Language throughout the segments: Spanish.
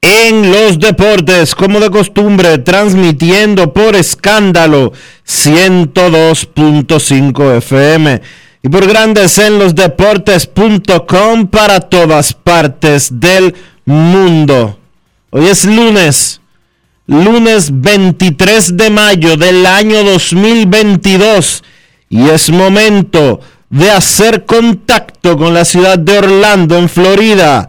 en los Deportes, como de costumbre, transmitiendo por escándalo 102.5 FM y por Grandes en los Deportes.com para todas partes del mundo. Hoy es lunes lunes 23 de mayo del año 2022 y es momento de hacer contacto con la ciudad de Orlando, en Florida,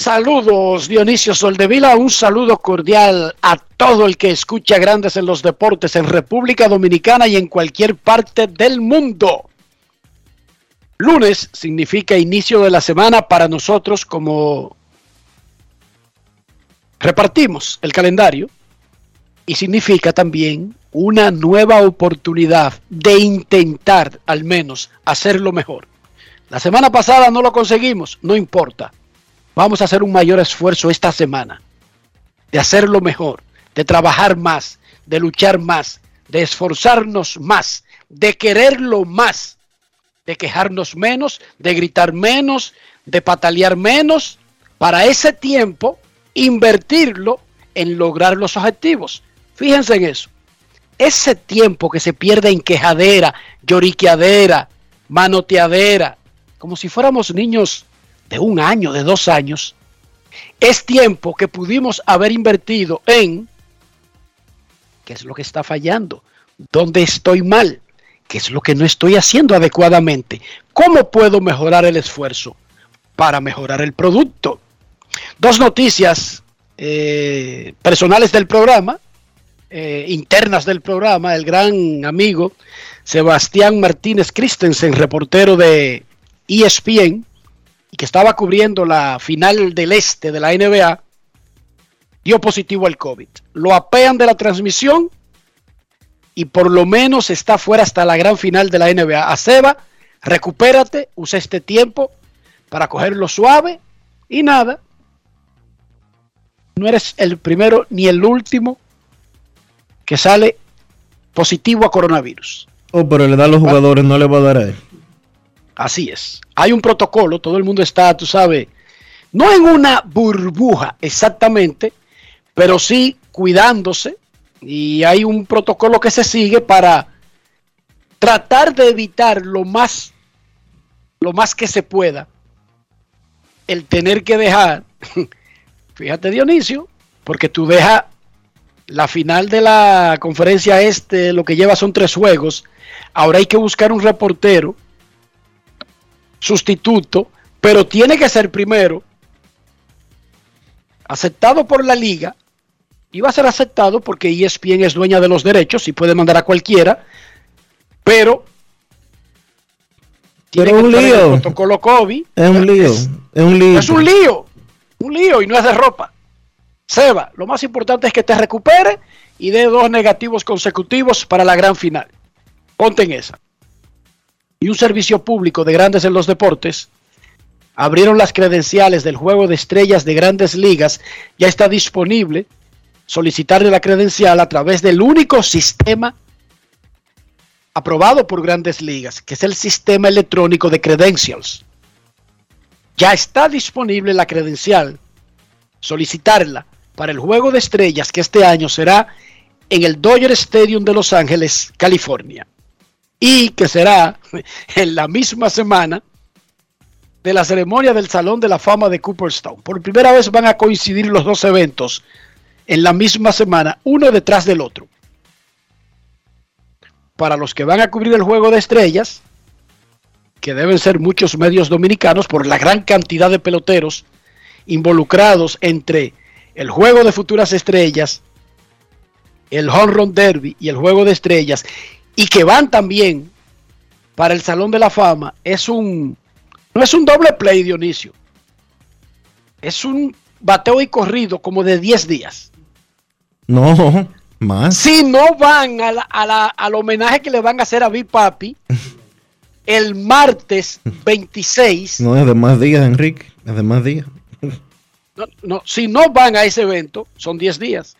Saludos Dionisio Soldevila, un saludo cordial a todo el que escucha Grandes en los Deportes en República Dominicana y en cualquier parte del mundo. Lunes significa inicio de la semana para nosotros como repartimos el calendario y significa también una nueva oportunidad de intentar al menos hacerlo mejor. La semana pasada no lo conseguimos, no importa. Vamos a hacer un mayor esfuerzo esta semana de hacerlo mejor, de trabajar más, de luchar más, de esforzarnos más, de quererlo más, de quejarnos menos, de gritar menos, de patalear menos, para ese tiempo invertirlo en lograr los objetivos. Fíjense en eso. Ese tiempo que se pierde en quejadera, lloriqueadera, manoteadera, como si fuéramos niños de un año, de dos años, es tiempo que pudimos haber invertido en qué es lo que está fallando, dónde estoy mal, qué es lo que no estoy haciendo adecuadamente, cómo puedo mejorar el esfuerzo para mejorar el producto. Dos noticias eh, personales del programa, eh, internas del programa, el gran amigo Sebastián Martínez Christensen, reportero de ESPN, que estaba cubriendo la final del este de la NBA, dio positivo al COVID. Lo apean de la transmisión y por lo menos está fuera hasta la gran final de la NBA. A Seba, recupérate, usa este tiempo para cogerlo suave y nada. No eres el primero ni el último que sale positivo a coronavirus. Oh, pero le da a los jugadores, no le va a dar a él. Así es. Hay un protocolo, todo el mundo está, tú sabes, no en una burbuja exactamente, pero sí cuidándose. Y hay un protocolo que se sigue para tratar de evitar lo más, lo más que se pueda, el tener que dejar, fíjate Dionisio, porque tú dejas la final de la conferencia este, lo que lleva son tres juegos. Ahora hay que buscar un reportero sustituto, pero tiene que ser primero aceptado por la liga, iba a ser aceptado porque ESPN es dueña de los derechos y puede mandar a cualquiera, pero tiene Pero un que el lío. protocolo COVID. Es un lío. Es, Es un lío. es un lío, un lío y no es de ropa. Seba, lo más importante es que te recupere y dé dos negativos consecutivos para la gran final. Ponte en esa. Y un servicio público de grandes en los deportes abrieron las credenciales del juego de estrellas de grandes ligas. Ya está disponible solicitarle la credencial a través del único sistema aprobado por grandes ligas, que es el sistema electrónico de credentials. Ya está disponible la credencial. Solicitarla para el juego de estrellas que este año será en el Dodger Stadium de Los Ángeles, California. Y que será en la misma semana de la ceremonia del Salón de la Fama de Cooperstown. Por primera vez van a coincidir los dos eventos en la misma semana, uno detrás del otro. Para los que van a cubrir el juego de estrellas, que deben ser muchos medios dominicanos por la gran cantidad de peloteros involucrados entre el juego de futuras estrellas, el Home Run Derby y el juego de estrellas, y que van también para el Salón de la Fama, es un no es un doble play, Dionisio. Es un bateo y corrido como de 10 días. No, más. Si no van a la- a la- al homenaje que le van a hacer a Big Papi el martes 26, No es de más días, Enrique. Es de más días. no, no, si no van a ese evento, son 10 días.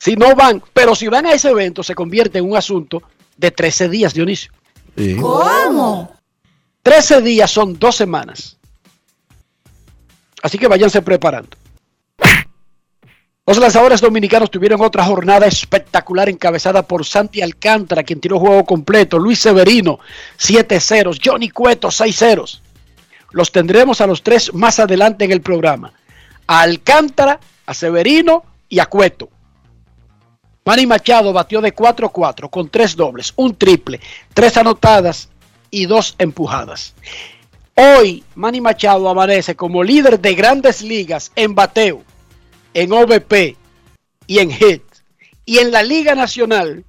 Si no van, pero si van a ese evento, se convierte en un asunto de 13 días, Dionisio. Sí. 13 días son dos semanas. Así que váyanse preparando. Los lanzadores dominicanos tuvieron otra jornada espectacular encabezada por Santi Alcántara, quien tiró juego completo, Luis Severino, 7 ceros, Johnny Cueto, 6 ceros. Los tendremos a los tres más adelante en el programa. A Alcántara, a Severino y a Cueto. Manny Machado batió de 4-4 con tres dobles, un triple, tres anotadas y dos empujadas. Hoy Manny Machado amanece como líder de grandes ligas en bateo, en OVP y en hit. Y en la Liga Nacional,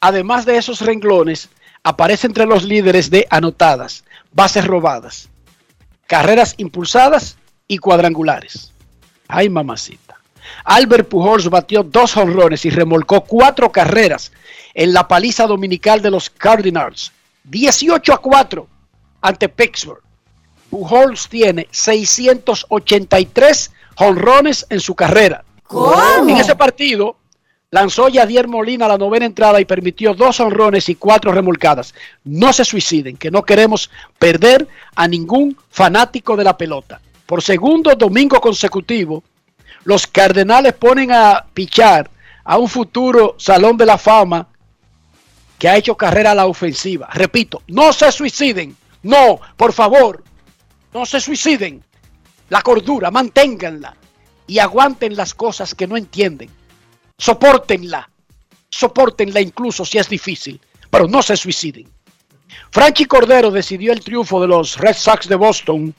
además de esos renglones, aparece entre los líderes de anotadas, bases robadas, carreras impulsadas y cuadrangulares. Ay, mamacita. Albert Pujols batió dos jonrones y remolcó cuatro carreras en la paliza dominical de los Cardinals. 18 a 4 ante Pittsburgh. Pujols tiene 683 jonrones en su carrera. En ese partido lanzó Yadier Molina la novena entrada y permitió dos honrones y cuatro remolcadas. No se suiciden, que no queremos perder a ningún fanático de la pelota. Por segundo domingo consecutivo, los Cardenales ponen a pichar a un futuro Salón de la Fama que ha hecho carrera a la ofensiva. Repito, no se suiciden. No, por favor, no se suiciden. La cordura, manténganla y aguanten las cosas que no entienden. Sopórtenla. Sopórtenla incluso si es difícil, pero no se suiciden. Franchi Cordero decidió el triunfo de los Red Sox de Boston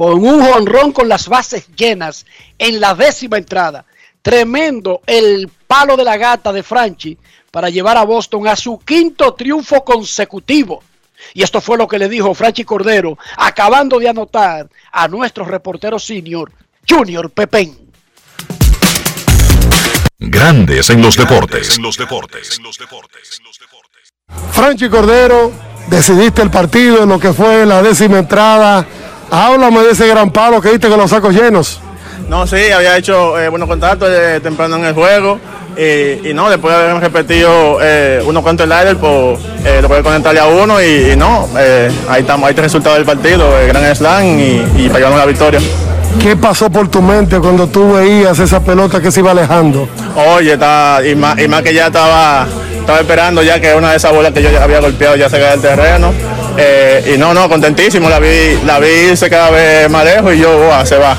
con un jonrón con las bases llenas en la décima entrada. Tremendo el palo de la gata de Franchi para llevar a Boston a su quinto triunfo consecutivo. Y esto fue lo que le dijo Franchi Cordero, acabando de anotar a nuestro reportero senior, Junior Pepén. Grandes en los deportes. En los deportes. Franchi Cordero, decidiste el partido, lo que fue la décima entrada. Háblame de ese gran palo que diste con los sacos llenos. No, sí, había hecho eh, buenos contactos eh, temprano en el juego y, y no, después de haber repetido eh, uno contra el aire, pues eh, lo puede conectarle a uno y, y no, eh, ahí estamos, ahí está el resultado del partido, el gran slam y, y para llevarnos la victoria. ¿Qué pasó por tu mente cuando tú veías esa pelota que se iba alejando? Oye, está, y, más, y más que ya estaba, estaba esperando ya que una de esas bolas que yo había golpeado ya se cae del terreno. Eh, y no, no, contentísimo, la vi, la vi irse cada vez más lejos y yo, "Buah, se va.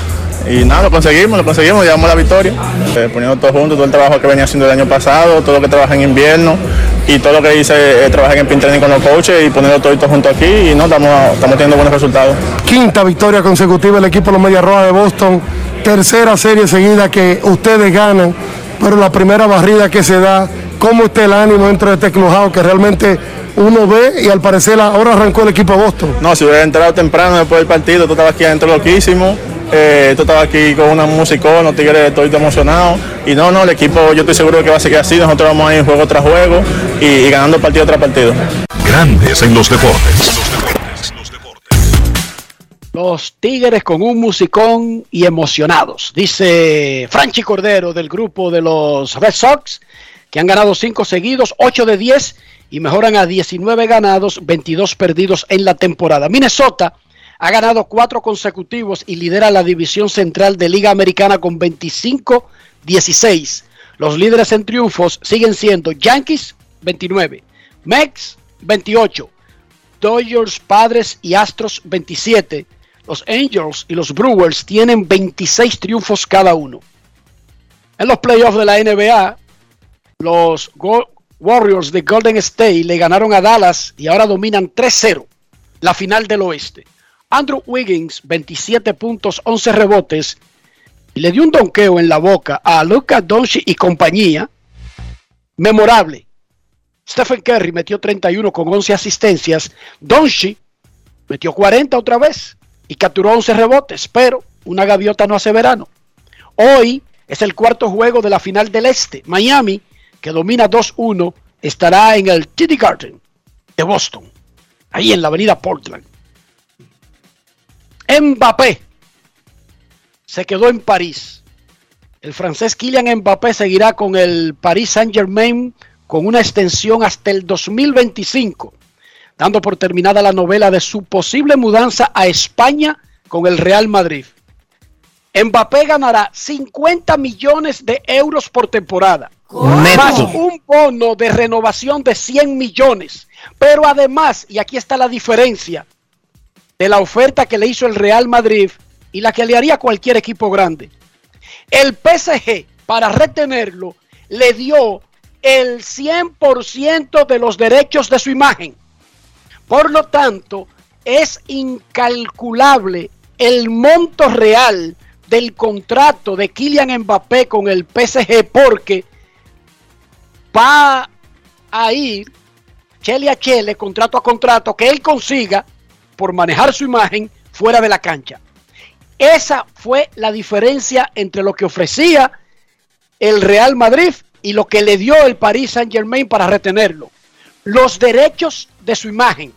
Y nada, lo conseguimos, lo conseguimos, llevamos la victoria. Eh, poniendo todo junto, todo el trabajo que venía haciendo el año pasado, todo lo que trabaja en invierno, y todo lo que hice es trabajar en Pintraining con los coaches y ponerlo todo junto aquí y no estamos, estamos teniendo buenos resultados. Quinta victoria consecutiva el equipo de los Medias Rojas de Boston. Tercera serie seguida que ustedes ganan, pero la primera barrida que se da, ¿cómo está el ánimo dentro de este clubhouse que realmente uno ve y al parecer ahora arrancó el equipo de Boston? No, si hubiera entrado temprano después del partido, tú estabas aquí adentro loquísimo. Eh, tú estabas aquí con una música, los tigres estoy emocionado. Y no, no, el equipo yo estoy seguro de que va a seguir así. Nosotros vamos a ir juego tras juego y, y ganando partido tras partido. Grandes en los deportes. Los Tigres con un musicón y emocionados, dice Franchi Cordero del grupo de los Red Sox, que han ganado 5 seguidos, 8 de 10 y mejoran a 19 ganados, 22 perdidos en la temporada. Minnesota ha ganado 4 consecutivos y lidera la división central de Liga Americana con 25-16. Los líderes en triunfos siguen siendo Yankees 29, Mex 28, Dodgers, Padres y Astros 27. Los Angels y los Brewers tienen 26 triunfos cada uno. En los playoffs de la NBA, los Warriors de Golden State le ganaron a Dallas y ahora dominan 3-0 la final del oeste. Andrew Wiggins, 27 puntos, 11 rebotes, y le dio un donqueo en la boca a Luca Doncic y compañía. Memorable. Stephen Curry metió 31 con 11 asistencias. Doncic metió 40 otra vez y capturó 11 rebotes, pero una gaviota no hace verano. Hoy es el cuarto juego de la final del Este. Miami, que domina 2-1, estará en el TD Garden de Boston, ahí en la avenida Portland. Mbappé se quedó en París. El francés Kylian Mbappé seguirá con el Paris Saint-Germain con una extensión hasta el 2025, dando por terminada la novela de su posible mudanza a España con el Real Madrid. Mbappé ganará 50 millones de euros por temporada, más un bono de renovación de 100 millones. Pero además, y aquí está la diferencia de la oferta que le hizo el Real Madrid y la que le haría cualquier equipo grande. El PSG, para retenerlo, le dio el 100% de los derechos de su imagen. Por lo tanto, es incalculable el monto real del contrato de Kylian Mbappé con el PSG porque va a ir chele a chele, contrato a contrato, que él consiga por manejar su imagen fuera de la cancha. Esa fue la diferencia entre lo que ofrecía el Real Madrid y lo que le dio el Paris Saint Germain para retenerlo. Los derechos de su imagen.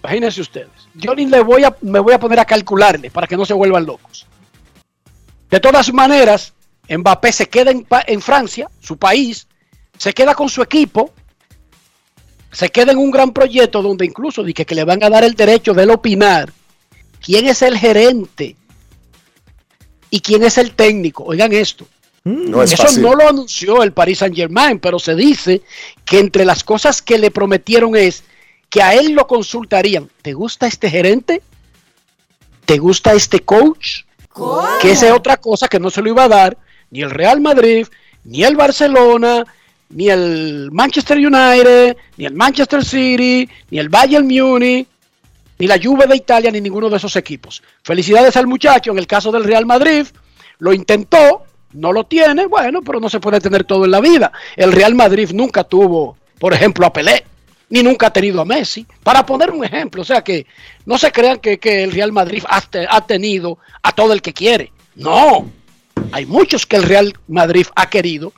Imagínense ustedes. Yo ni le voy a, me voy a poner a calcularle para que no se vuelvan locos. De todas maneras, Mbappé se queda en, en Francia, su país, se queda con su equipo, se queda en un gran proyecto donde incluso dije que le van a dar el derecho de opinar quién es el gerente y quién es el técnico. Oigan esto. No es Eso no lo anunció el Paris Saint Germain, pero se dice que entre las cosas que le prometieron es que a él lo consultarían. ¿Te gusta este gerente? ¿Te gusta este coach? ¿Cómo? Que esa es otra cosa que no se lo iba a dar ni el Real Madrid, ni el Barcelona, ni el Manchester United, ni el Manchester City, ni el Bayern Munich, ni la Juve de Italia, ni ninguno de esos equipos. Felicidades al muchacho, en el caso del Real Madrid, lo intentó, no lo tiene, bueno, pero no se puede tener todo en la vida. El Real Madrid nunca tuvo, por ejemplo, a Pelé, ni nunca ha tenido a Messi, para poner un ejemplo. O sea que no se crean que, que el Real Madrid ha, ha tenido a todo el que quiere. No, hay muchos que el Real Madrid ha querido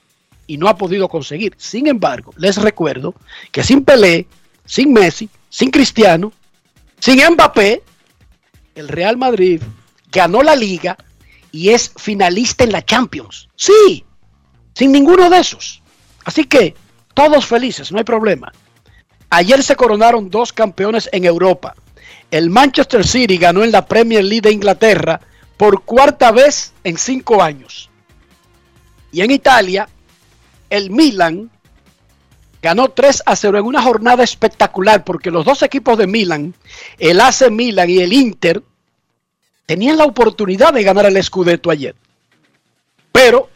y no ha podido conseguir. Sin embargo, les recuerdo que sin Pelé, sin Messi, sin Cristiano, sin Mbappé, el Real Madrid ganó la liga y es finalista en la Champions. Sí, sin ninguno de esos. Así que todos felices, no hay problema. Ayer se coronaron dos campeones en Europa. El Manchester City ganó en la Premier League de Inglaterra por cuarta vez en cinco años. Y en Italia, el Milan ganó 3 a 0 en una jornada espectacular porque los dos equipos de Milan, el AC Milan y el Inter, tenían la oportunidad de ganar el Scudetto ayer. Pero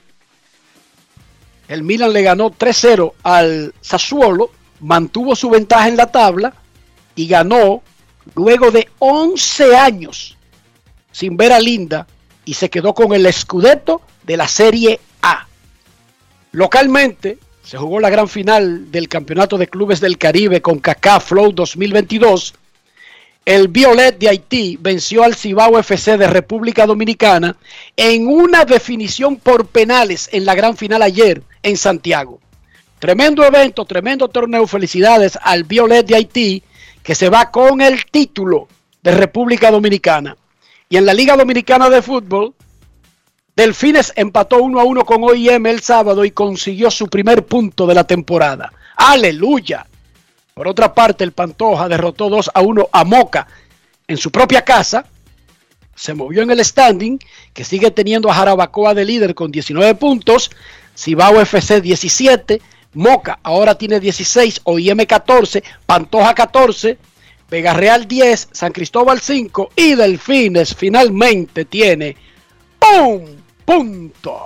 El Milan le ganó 3-0 al Sassuolo, mantuvo su ventaja en la tabla y ganó luego de 11 años sin ver a Linda y se quedó con el Scudetto de la Serie A. Localmente se jugó la gran final del Campeonato de Clubes del Caribe con Kaká Flow 2022. El Violet de Haití venció al Cibao FC de República Dominicana en una definición por penales en la gran final ayer en Santiago. Tremendo evento, tremendo torneo. Felicidades al Violet de Haití que se va con el título de República Dominicana. Y en la Liga Dominicana de Fútbol, Delfines empató 1 a 1 con OIM el sábado y consiguió su primer punto de la temporada. ¡Aleluya! Por otra parte, el Pantoja derrotó 2 a 1 a Moca en su propia casa. Se movió en el standing, que sigue teniendo a Jarabacoa de líder con 19 puntos. Cibao FC 17. Moca ahora tiene 16, OIM 14, Pantoja 14, Vega Real 10, San Cristóbal 5 y Delfines finalmente tiene un punto.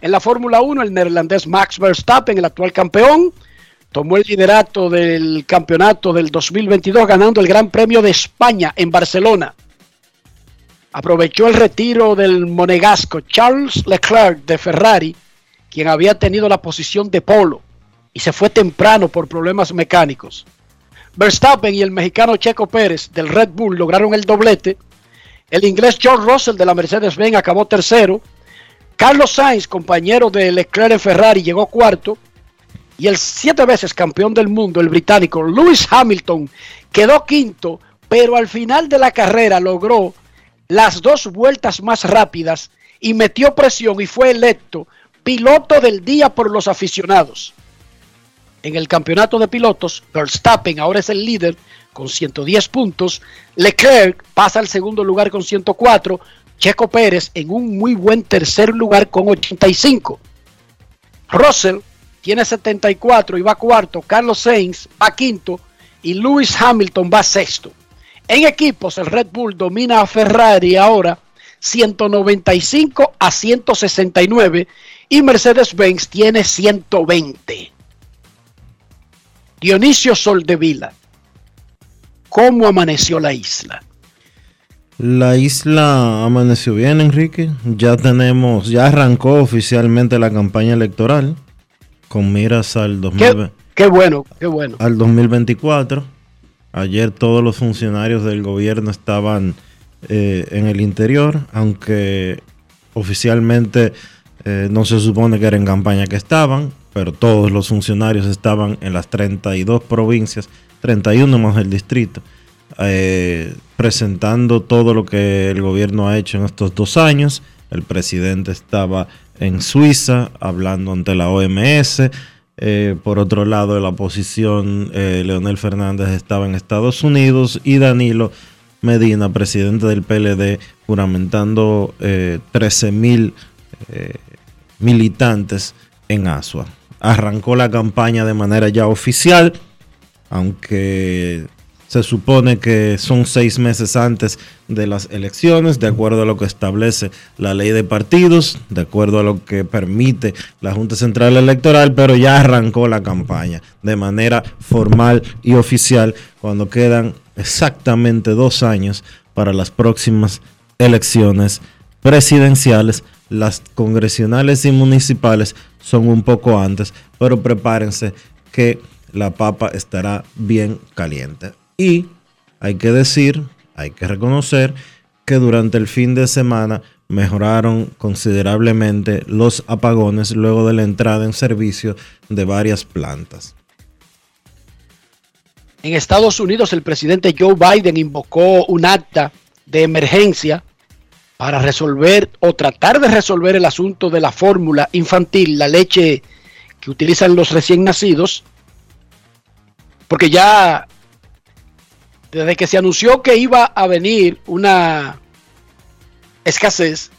En la Fórmula 1, el neerlandés Max Verstappen, el actual campeón, tomó el liderato del campeonato del 2022 ganando el Gran Premio de España en Barcelona. Aprovechó el retiro del monegasco Charles Leclerc de Ferrari quien había tenido la posición de polo y se fue temprano por problemas mecánicos. Verstappen y el mexicano Checo Pérez del Red Bull lograron el doblete. El inglés George Russell de la Mercedes-Benz acabó tercero. Carlos Sainz, compañero de Leclerc en Ferrari, llegó cuarto. Y el siete veces campeón del mundo, el británico Lewis Hamilton, quedó quinto, pero al final de la carrera logró las dos vueltas más rápidas y metió presión y fue electo piloto del día por los aficionados. En el campeonato de pilotos, Verstappen ahora es el líder con 110 puntos. Leclerc pasa al segundo lugar con 104. Checo Pérez en un muy buen tercer lugar con 85. Russell tiene 74 y va cuarto. Carlos Sainz va quinto y Lewis Hamilton va sexto. En equipos, el Red Bull domina a Ferrari ahora 195 a 169 y Mercedes-Benz tiene 120. Dionisio Soldevila, ¿cómo amaneció la isla? La isla amaneció bien, Enrique. Ya tenemos, ya arrancó oficialmente la campaña electoral con miras al 2020. Qué, bueno, qué bueno. Al 2024. Ayer todos los funcionarios del gobierno estaban eh, en el interior, aunque oficialmente eh, no se supone que era en campaña que estaban, pero todos los funcionarios estaban en las 32 provincias, 31 más el distrito, eh, presentando todo lo que el gobierno ha hecho en estos dos años. El presidente estaba en Suiza hablando ante la OMS. Eh, por otro lado, la oposición, Leonel Fernández estaba en Estados Unidos y Danilo Medina, presidente del PLD, juramentando 13 mil militantes en Asua. Arrancó la campaña de manera ya oficial, aunque se supone que son seis meses antes de las elecciones, de acuerdo a lo que establece la ley de partidos, de acuerdo a lo que permite la Junta Central Electoral, pero ya arrancó la campaña de manera formal y oficial cuando quedan exactamente dos años para las próximas elecciones presidenciales las congresionales y municipales son un poco antes, pero prepárense que la papa estará bien caliente. Y hay que decir, hay que reconocer que durante el fin de semana mejoraron considerablemente los apagones luego de la entrada en servicio de varias plantas. En Estados Unidos el presidente Joe Biden invocó un acta de emergencia para resolver o tratar de resolver el asunto de la fórmula infantil, la leche que utilizan los recién nacidos, porque ya desde que se anunció que iba a venir una escasez,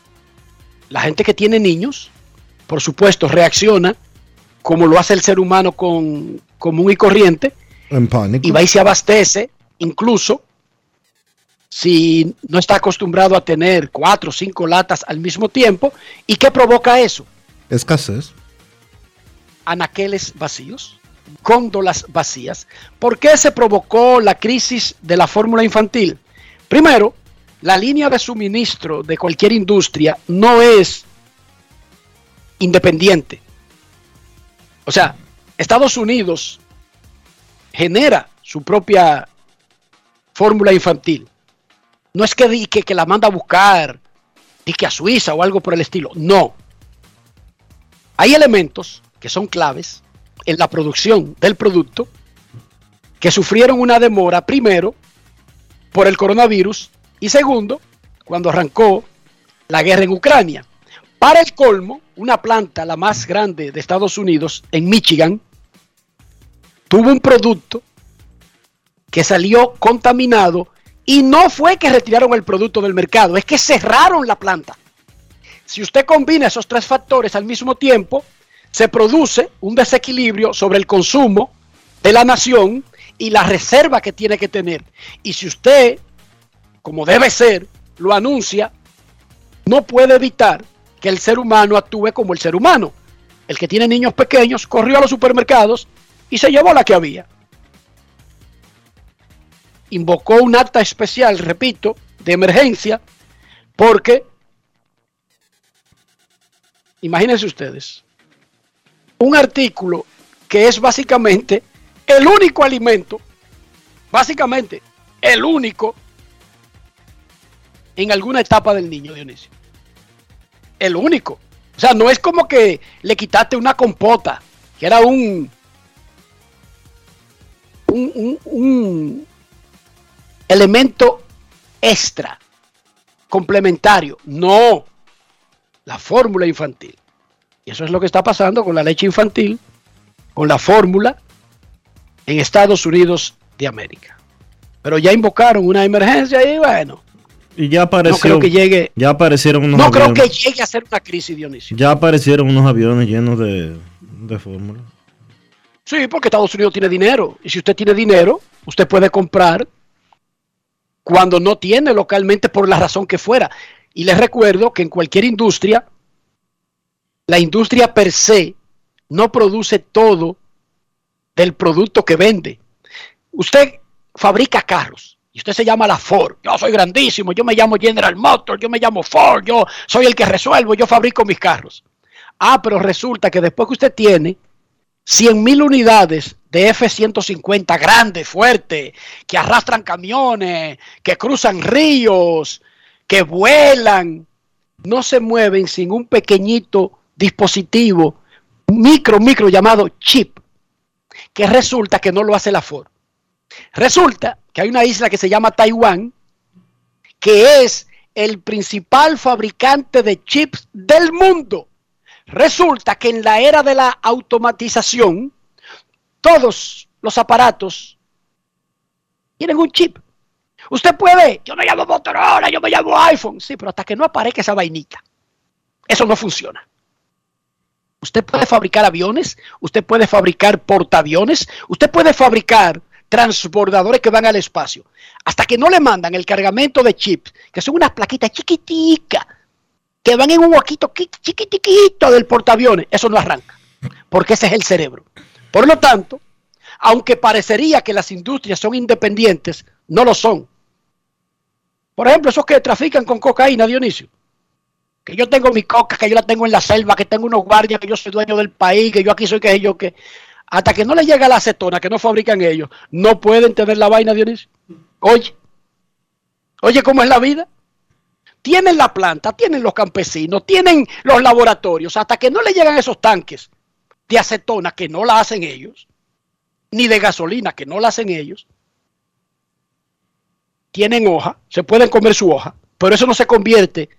la gente que tiene niños, por supuesto, reacciona como lo hace el ser humano con común y corriente, y va y se abastece, incluso si no está acostumbrado a tener cuatro o cinco latas al mismo tiempo. ¿Y qué provoca eso? Escasez. anaqueles vacíos, góndolas vacías. ¿Por qué se provocó la crisis de la fórmula infantil? Primero, la línea de suministro de cualquier industria no es independiente. O sea, Estados Unidos genera su propia fórmula infantil. No es que, que, que la manda a buscar, que a Suiza o algo por el estilo. No. Hay elementos que son claves en la producción del producto que sufrieron una demora, primero, por el coronavirus y segundo, cuando arrancó la guerra en Ucrania. Para el colmo, una planta, la más grande de Estados Unidos, en Michigan, tuvo un producto que salió contaminado y no fue que retiraron el producto del mercado, es que cerraron la planta. Si usted combina esos tres factores al mismo tiempo, se produce un desequilibrio sobre el consumo de la nación y la reserva que tiene que tener. Y si usted, como debe ser, lo anuncia, no puede evitar que el ser humano actúe como el ser humano. El que tiene niños pequeños corrió a los supermercados y se llevó la que había. Invocó un acta especial, repito, de emergencia, porque, imagínense ustedes, un artículo que es básicamente el único alimento, básicamente el único en alguna etapa del niño, Dionisio. El único. O sea, no es como que le quitaste una compota, que era un, un, un, elemento extra, complementario. No, la fórmula infantil. Y eso es lo que está pasando con la leche infantil, con la fórmula en Estados Unidos de América. Pero ya invocaron una emergencia y bueno. Y ya apareció, no creo que llegue. Ya aparecieron unos No aviones. creo que llegue a ser una crisis, Dionisio. Ya aparecieron unos aviones llenos de, de fórmula. Sí, porque Estados Unidos tiene dinero. Y si usted tiene dinero, usted puede comprar cuando no tiene localmente por la razón que fuera. Y les recuerdo que en cualquier industria, la industria per se no produce todo del producto que vende. Usted fabrica carros y usted se llama la Ford. Yo soy grandísimo, yo me llamo General Motors, yo me llamo Ford, yo soy el que resuelvo, yo fabrico mis carros. Ah, pero resulta que después que usted tiene 100 mil unidades de F-150 grandes, fuertes, que arrastran camiones, que cruzan ríos, que vuelan, no se mueven sin un pequeñito dispositivo micro, micro llamado chip, que resulta que no lo hace la Ford. Resulta que hay una isla que se llama Taiwán, que es el principal fabricante de chips del mundo. Resulta que en la era de la automatización, todos los aparatos tienen un chip. Usted puede, yo me llamo Motorola, yo me llamo iPhone, sí, pero hasta que no aparezca esa vainita, eso no funciona. Usted puede fabricar aviones, usted puede fabricar portaaviones, usted puede fabricar transbordadores que van al espacio. Hasta que no le mandan el cargamento de chips, que son unas plaquitas chiquiticas, que van en un huequito chiquitiquito del portaaviones, eso no arranca, porque ese es el cerebro. Por lo tanto, aunque parecería que las industrias son independientes, no lo son. Por ejemplo, esos que trafican con cocaína, Dionisio. Que yo tengo mi coca, que yo la tengo en la selva, que tengo unos guardias, que yo soy dueño del país, que yo aquí soy que yo que. Hasta que no le llega la acetona que no fabrican ellos, no pueden tener la vaina, Dionisio. Oye, oye, ¿cómo es la vida? Tienen la planta, tienen los campesinos, tienen los laboratorios, hasta que no le llegan esos tanques de acetona que no la hacen ellos, ni de gasolina que no la hacen ellos, tienen hoja, se pueden comer su hoja, pero eso no se convierte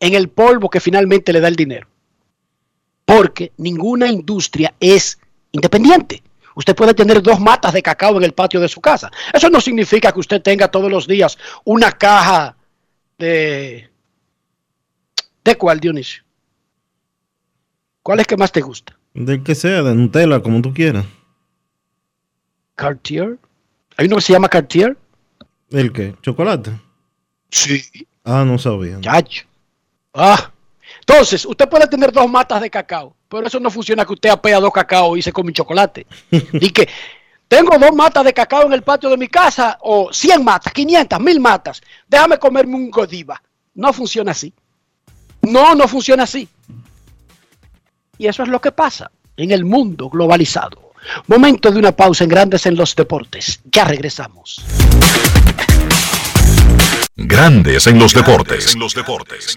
en el polvo que finalmente le da el dinero. Porque ninguna industria es independiente. Usted puede tener dos matas de cacao en el patio de su casa. Eso no significa que usted tenga todos los días una caja de... ¿De cuál, Dionisio? ¿Cuál es que más te gusta? Del que sea, de Nutella, como tú quieras. Cartier. ¿Hay uno que se llama Cartier? ¿El qué? ¿Chocolate? Sí. Ah, no sabía. Chacho. Ah, Entonces, usted puede tener dos matas de cacao, pero eso no funciona que usted apea dos cacao y se come un chocolate. y que tengo dos matas de cacao en el patio de mi casa, o 100 matas, 500, 1000 matas. Déjame comerme un Godiva. No funciona así. No, no funciona así. Y eso es lo que pasa en el mundo globalizado. Momento de una pausa en Grandes en los Deportes. Ya regresamos. Grandes en los deportes. En los deportes.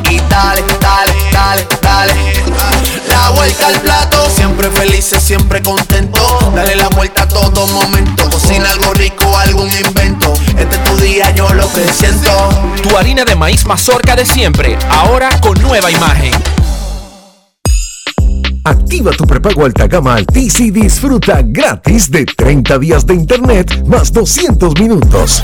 y dale, dale, dale, dale. La vuelta al plato, siempre felices, siempre contento. Dale la vuelta a todo momento. Cocina algo rico, algún invento. Este es tu día, yo lo que siento. Tu harina de maíz mazorca de siempre, ahora con nueva imagen. Activa tu prepago alta gama Altis y disfruta gratis de 30 días de internet más 200 minutos.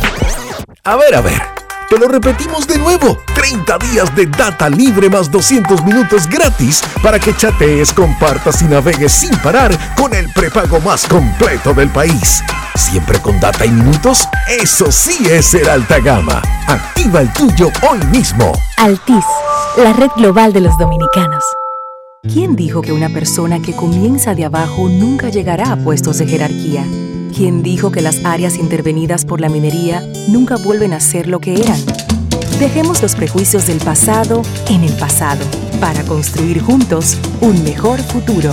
A ver, a ver. Te lo repetimos de nuevo. 30 días de data libre más 200 minutos gratis para que chatees, compartas y navegues sin parar con el prepago más completo del país. Siempre con data y minutos. Eso sí es ser alta gama. Activa el tuyo hoy mismo. Altis, la red global de los dominicanos. ¿Quién dijo que una persona que comienza de abajo nunca llegará a puestos de jerarquía? ¿Quién dijo que las áreas intervenidas por la minería nunca vuelven a ser lo que eran? Dejemos los prejuicios del pasado en el pasado para construir juntos un mejor futuro.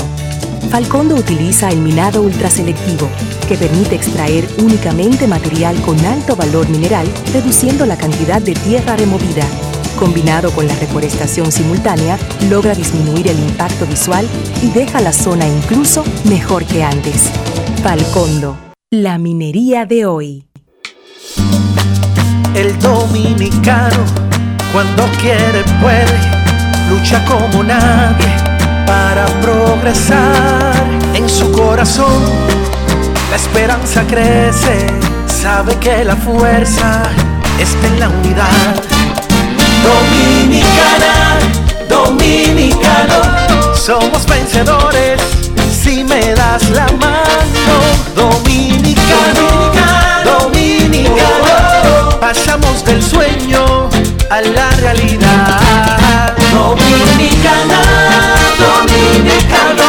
Falcondo utiliza el minado ultraselectivo, que permite extraer únicamente material con alto valor mineral, reduciendo la cantidad de tierra removida. Combinado con la reforestación simultánea, logra disminuir el impacto visual y deja la zona incluso mejor que antes. Falcondo, la minería de hoy. El dominicano, cuando quiere, puede, lucha como nadie para progresar. En su corazón, la esperanza crece, sabe que la fuerza está en la unidad. Dominicana, dominicano, somos vencedores si me das la mano. Dominicano, dominicano, pasamos del sueño a la realidad. Dominicana, dominicano,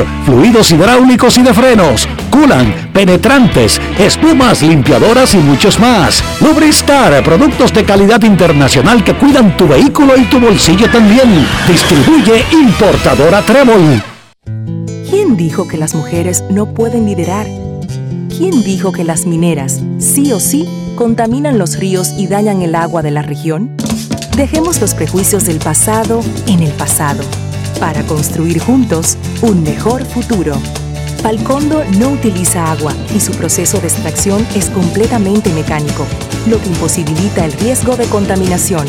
fluidos hidráulicos y de frenos, culan, penetrantes, espumas, limpiadoras y muchos más. Lubristar, productos de calidad internacional que cuidan tu vehículo y tu bolsillo también. Distribuye importadora Trébol. ¿Quién dijo que las mujeres no pueden liderar? ¿Quién dijo que las mineras, sí o sí, contaminan los ríos y dañan el agua de la región? Dejemos los prejuicios del pasado en el pasado para construir juntos un mejor futuro. Falcondo no utiliza agua y su proceso de extracción es completamente mecánico, lo que imposibilita el riesgo de contaminación.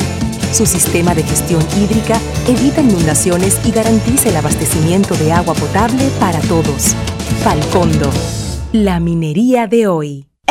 Su sistema de gestión hídrica evita inundaciones y garantiza el abastecimiento de agua potable para todos. Falcondo, la minería de hoy.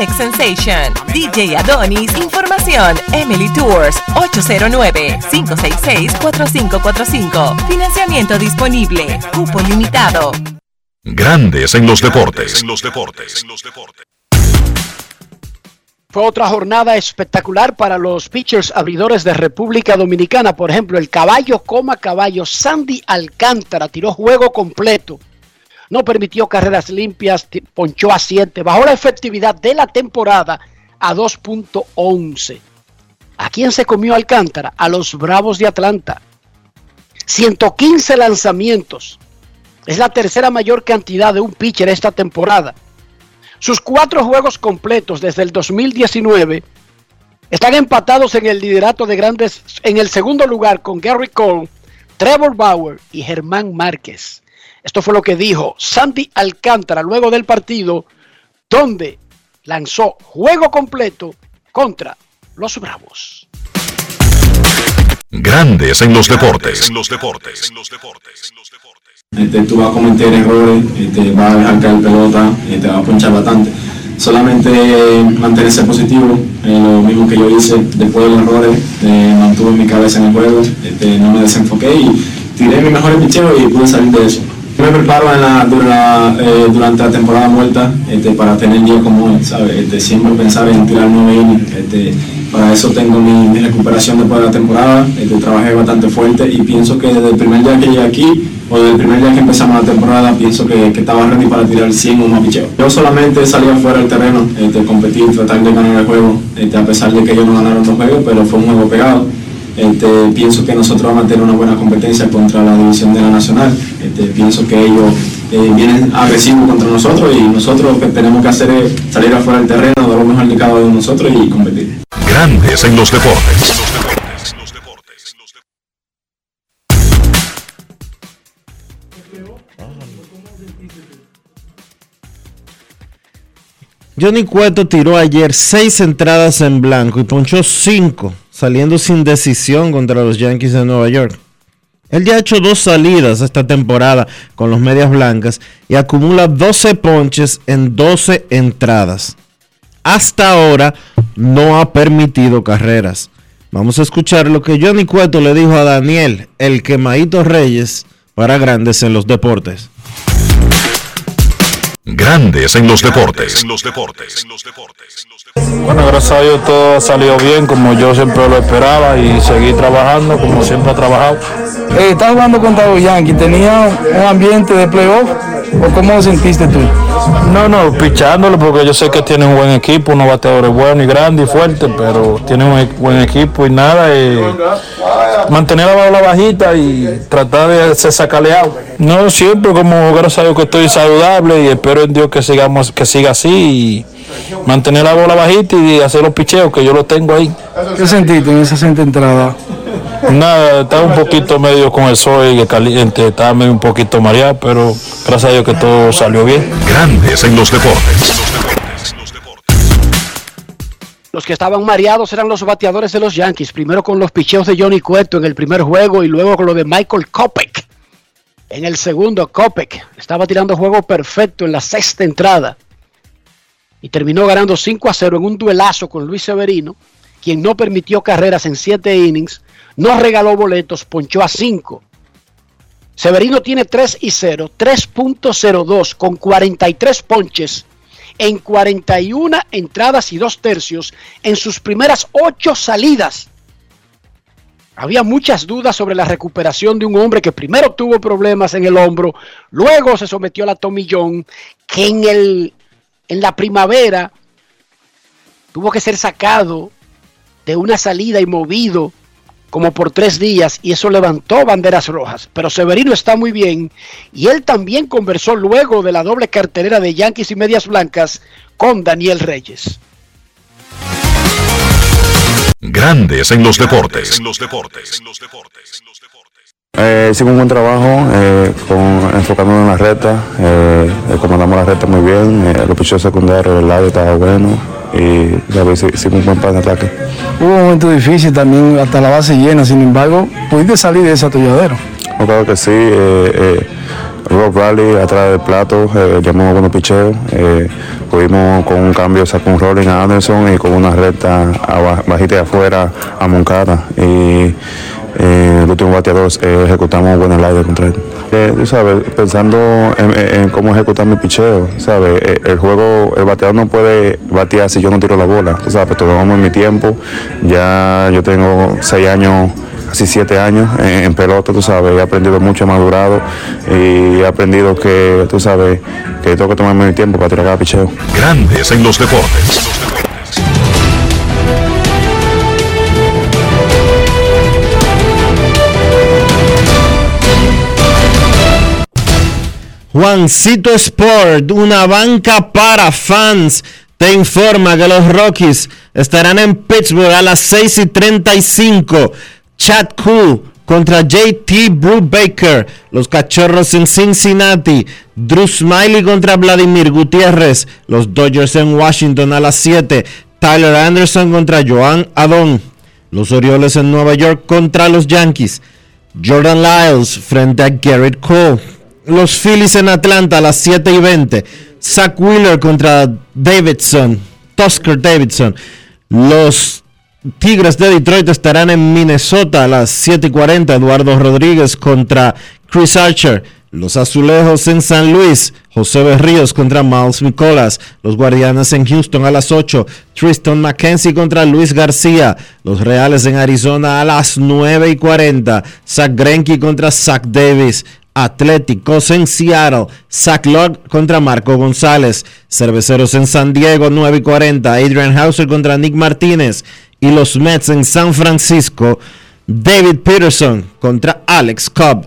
Alex Sensation, DJ Adonis, Información, Emily Tours, 809-566-4545. Financiamiento disponible, cupo limitado. Grandes en los deportes. Fue otra jornada espectacular para los pitchers abridores de República Dominicana. Por ejemplo, el caballo coma caballo Sandy Alcántara tiró juego completo. No permitió carreras limpias, ponchó a 7, bajó la efectividad de la temporada a 2.11. ¿A quién se comió Alcántara? A los Bravos de Atlanta. 115 lanzamientos. Es la tercera mayor cantidad de un pitcher esta temporada. Sus cuatro juegos completos desde el 2019 están empatados en el liderato de grandes en el segundo lugar con Gary Cole, Trevor Bauer y Germán Márquez. Esto fue lo que dijo Sandy Alcántara luego del partido donde lanzó juego completo contra los Bravos. Grandes en los deportes. Este, tú vas a cometer errores, este, vas a dejar caer pelota, te vas a ponchar bastante. Solamente eh, mantenerse positivo, eh, lo mismo que yo hice después de los errores, eh, mantuve mi cabeza en el juego, este, no me desenfoqué y tiré mi mejor picheo y pude salir de eso. Me preparo eh, durante la temporada muerta este, para tener días como ¿sabes? Este, siempre pensar en tirar nueve innings. Este, para eso tengo mi, recuperación después de la temporada. Trabajé bastante fuerte y pienso que desde el primer día que llegué aquí o desde el primer día que empezamos la temporada, pienso que, estaba ready para tirar 100 o más picheo. Yo solamente salí afuera del terreno, competir, tratar de ganar el juego, a pesar de que ellos no ganaron los juegos, pero fue un juego pegado. Pienso que nosotros vamos a tener una buena competencia contra la división de la Nacional. Este, pienso que ellos eh, vienen agresivos contra nosotros y nosotros lo que tenemos que hacer es salir afuera del terreno, dar lo mejor de cada uno de nosotros y competir. Grandes en los deportes. Johnny Cueto tiró ayer seis entradas en blanco y ponchó cinco, saliendo sin decisión contra los Yankees de Nueva York. Él ya ha hecho dos salidas esta temporada con los Medias Blancas y acumula 12 ponches en 12 entradas. Hasta ahora no ha permitido carreras. Vamos a escuchar lo que Johnny Cueto le dijo a Daniel, el quemadito Reyes, para grandes en los deportes. Grandes en los deportes. Bueno, gracias a Dios todo ha salido bien como yo siempre lo esperaba y seguí trabajando como siempre he trabajado. Eh, estás jugando contra los Yankees, ¿tenía un ambiente de playoff o cómo lo sentiste tú? No, no, pichándolo porque yo sé que tiene un buen equipo, unos bateadores buenos y grandes y fuertes, pero tiene un e- buen equipo y nada, eh, mantener la bola bajita y tratar de ser sacaleado. No, siempre como gracias a Dios que estoy saludable y espero en Dios que sigamos, que siga así y mantener la bola bajita y hacer los picheos que yo lo tengo ahí. ¿Qué sentiste en esa sexta entrada? Nada, estaba un poquito medio con el sol y caliente, estaba medio un poquito mareado, pero gracias a Dios que todo salió bien. Grandes en los deportes. Los que estaban mareados eran los bateadores de los Yankees, primero con los picheos de Johnny Cueto en el primer juego y luego con lo de Michael Kopech. En el segundo, Kopech estaba tirando juego perfecto en la sexta entrada y terminó ganando 5 a 0 en un duelazo con Luis Severino, quien no permitió carreras en 7 innings, no regaló boletos, ponchó a 5. Severino tiene 3 y 0, 3.02 con 43 ponches en 41 entradas y 2 tercios en sus primeras 8 salidas. Había muchas dudas sobre la recuperación de un hombre que primero tuvo problemas en el hombro, luego se sometió a la tomillón, que en el en la primavera tuvo que ser sacado de una salida y movido como por tres días y eso levantó banderas rojas. Pero Severino está muy bien y él también conversó luego de la doble cartelera de Yankees y Medias Blancas con Daniel Reyes. Grandes en los deportes. Eh, hicimos un buen trabajo eh, con, enfocándonos en la recta, eh, eh, comandamos la recta muy bien, eh, los pichos secundarios, el lado estaba bueno y ya ves, hicimos un buen plan de ataque. Hubo un momento difícil también, hasta la base llena, sin embargo, pudiste salir de ese atolladero. No, claro que sí, eh, eh, Rob Rally atrás del plato, eh, llamamos buenos picheos, eh, pudimos con un cambio sacar un rolling a Anderson y con una recta aba- bajita de afuera a Moncada y eh, el último bateador eh, ejecutamos buen slide contra él. Tú sabes, pensando en, en- en cómo ejecutar mi picheo, ¿sabes? Eh, El juego, el bateador no puede batear si yo no tiro la bola, sabes, tomamos mi tiempo, ya yo tengo seis años casi siete años en, en pelota, tú sabes, he aprendido mucho, he madurado y he aprendido que, tú sabes, que tengo que tomarme mi tiempo para tirar cada picheo. Grandes en los deportes. Juancito Sport, una banca para fans, te informa que los Rockies estarán en Pittsburgh a las 6 y 35. Chad Cool contra JT Brubaker. Los Cachorros en Cincinnati. Drew Smiley contra Vladimir Gutiérrez. Los Dodgers en Washington a las 7. Tyler Anderson contra Joan Adon. Los Orioles en Nueva York contra los Yankees. Jordan Lyles frente a Garrett Cole. Los Phillies en Atlanta a las 7 y 20. Zach Wheeler contra Davidson. Tusker Davidson. Los Tigres de Detroit estarán en Minnesota a las 7 y 40. Eduardo Rodríguez contra Chris Archer. Los Azulejos en San Luis. José Berríos contra Miles Nicolas. Los Guardianes en Houston a las 8. Tristan McKenzie contra Luis García. Los Reales en Arizona a las 9 y 40. Zach Greinke contra Zach Davis. Atléticos en Seattle, Zach Locke contra Marco González, Cerveceros en San Diego 9 y 40, Adrian Hauser contra Nick Martínez y los Mets en San Francisco, David Peterson contra Alex Cobb.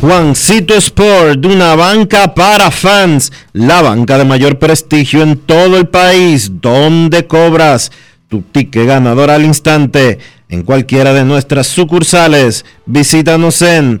Juancito Sport, una banca para fans, la banca de mayor prestigio en todo el país, donde cobras tu ticket ganador al instante en cualquiera de nuestras sucursales. Visítanos en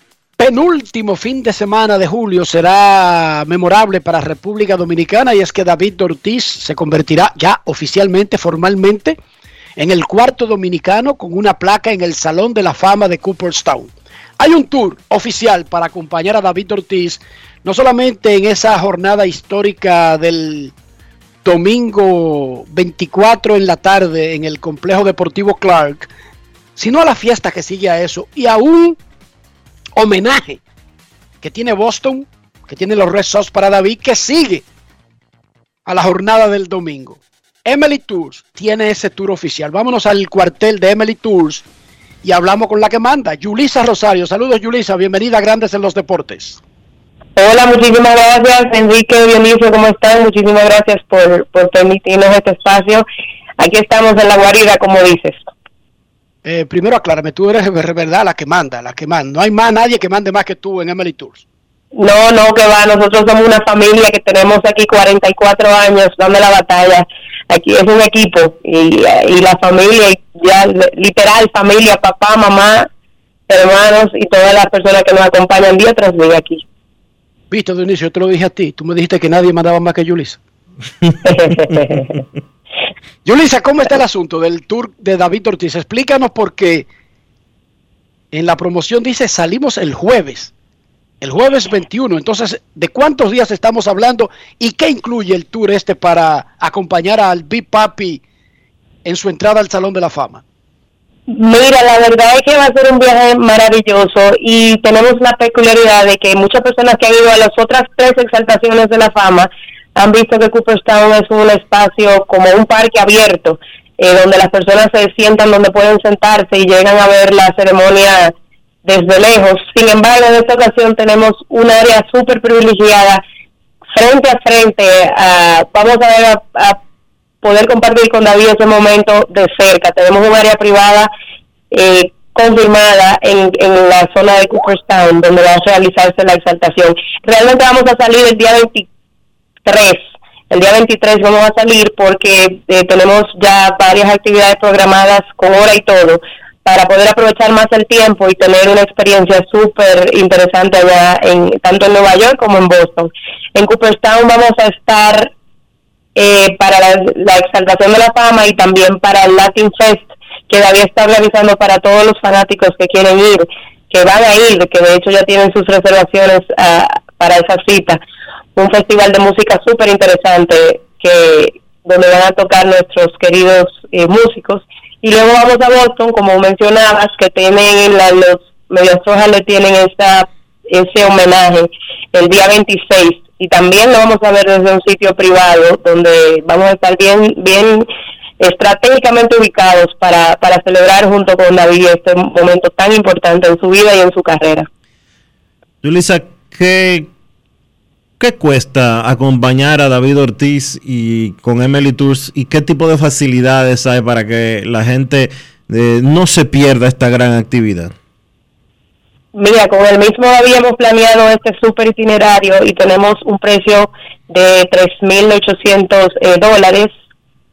penúltimo fin de semana de julio será memorable para República Dominicana y es que David Ortiz se convertirá ya oficialmente, formalmente, en el cuarto dominicano con una placa en el Salón de la Fama de Cooperstown. Hay un tour oficial para acompañar a David Ortiz, no solamente en esa jornada histórica del domingo 24 en la tarde en el complejo deportivo Clark, sino a la fiesta que sigue a eso y a un homenaje que tiene Boston, que tiene los Red Sox para David, que sigue a la jornada del domingo. Emily Tours tiene ese tour oficial. Vámonos al cuartel de Emily Tours y hablamos con la que manda, Yulisa Rosario. Saludos, Yulisa. Bienvenida a Grandes en los Deportes. Hola, muchísimas gracias, Enrique Dionisio, ¿cómo están? Muchísimas gracias por, por permitirnos este espacio. Aquí estamos en la guarida, como dices. Eh, primero aclárame, tú eres verdad la que manda, la que manda. No hay más nadie que mande más que tú en Emily Tours. No, no, que va, nosotros somos una familia que tenemos aquí 44 años dando la batalla. Aquí es un equipo y, y la familia, ya literal, familia, papá, mamá, hermanos y todas las personas que nos acompañan día tras día aquí. Viste, Dionisio, yo te lo dije a ti. Tú me dijiste que nadie mandaba más que Yulisa. Yulisa, ¿cómo está el asunto del tour de David Ortiz? Explícanos porque en la promoción dice salimos el jueves. El jueves 21. Entonces, ¿de cuántos días estamos hablando y qué incluye el tour este para acompañar al Big Papi en su entrada al Salón de la Fama? Mira, la verdad es que va a ser un viaje maravilloso y tenemos la peculiaridad de que muchas personas que han ido a las otras tres exaltaciones de la fama han visto que Cooperstown es un espacio como un parque abierto, eh, donde las personas se sientan donde pueden sentarse y llegan a ver la ceremonia desde lejos. Sin embargo, en esta ocasión tenemos un área súper privilegiada frente a frente. a- vamos a ver a- poder compartir con David ese momento de cerca. Tenemos un área privada eh, confirmada en, en la zona de Cooperstown, donde va a realizarse la exaltación. Realmente vamos a salir el día 23. El día 23 vamos a salir porque eh, tenemos ya varias actividades programadas con hora y todo para poder aprovechar más el tiempo y tener una experiencia súper interesante allá, en, tanto en Nueva York como en Boston. En Cooperstown vamos a estar eh, para la, exaltación de la fama y también para el Latin Fest que David está realizando para todos los fanáticos que quieren ir, que van a ir, que de hecho ya tienen sus reservaciones ah, para esa cita. Un festival de música súper interesante que donde van a tocar nuestros queridos eh, músicos. Y luego vamos a Boston, como mencionabas, que tienen la, los Medias Rojas le tienen esta ese homenaje el día 26 y también lo vamos a ver desde un sitio privado donde vamos a estar bien bien estratégicamente ubicados para, para celebrar junto con David este momento tan importante en su vida y en su carrera. Yulisa, ¿qué, ¿qué cuesta acompañar a David Ortiz y con Emily Tours y qué tipo de facilidades hay para que la gente eh, no se pierda esta gran actividad? Mira, con el mismo hemos planeado este super itinerario y tenemos un precio de 3.800 eh, dólares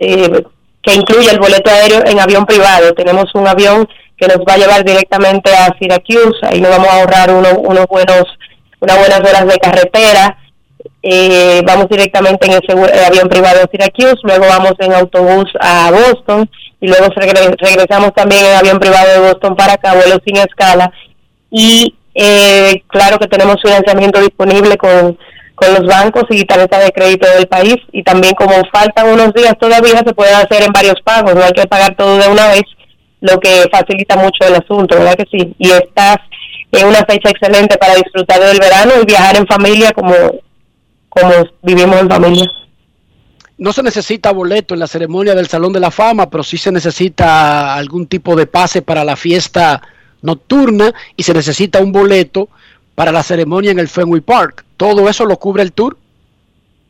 eh, que incluye el boleto aéreo en avión privado. Tenemos un avión que nos va a llevar directamente a Syracuse, ahí nos vamos a ahorrar uno- unos buenos, unas buenas horas de carretera. Eh, vamos directamente en eh, avión privado a Syracuse, luego vamos en autobús a Boston y luego regre- regresamos también en avión privado de Boston para acá, vuelo sin escala. Y eh, claro que tenemos financiamiento disponible con, con los bancos y tarjeta de crédito del país y también como faltan unos días todavía se puede hacer en varios pagos, no hay que pagar todo de una vez, lo que facilita mucho el asunto, ¿verdad que sí? Y estás en una fecha excelente para disfrutar del verano y viajar en familia como, como vivimos en familia. No se necesita boleto en la ceremonia del Salón de la Fama, pero sí se necesita algún tipo de pase para la fiesta nocturna y se necesita un boleto para la ceremonia en el Fenway Park. ¿Todo eso lo cubre el tour?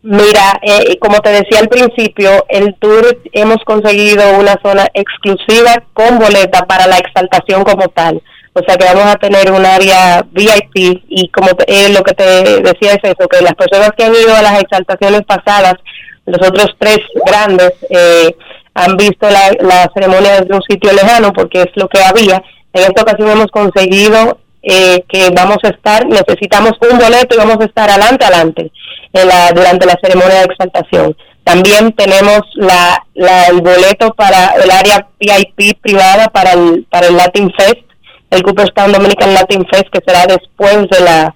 Mira, eh, como te decía al principio, el tour hemos conseguido una zona exclusiva con boleta para la exaltación como tal. O sea que vamos a tener un área VIP y como eh, lo que te decía es eso, que las personas que han ido a las exaltaciones pasadas, los otros tres grandes, eh, han visto la, ceremonia desde un sitio lejano porque es lo que había. En esta ocasión hemos conseguido eh, que vamos a estar, necesitamos un boleto y vamos a estar adelante, adelante durante la ceremonia de exaltación. También tenemos la, la- el boleto para el área VIP privada para el, para el Latin Fest, el Cooperstown Dominican Latin Fest, que será después de la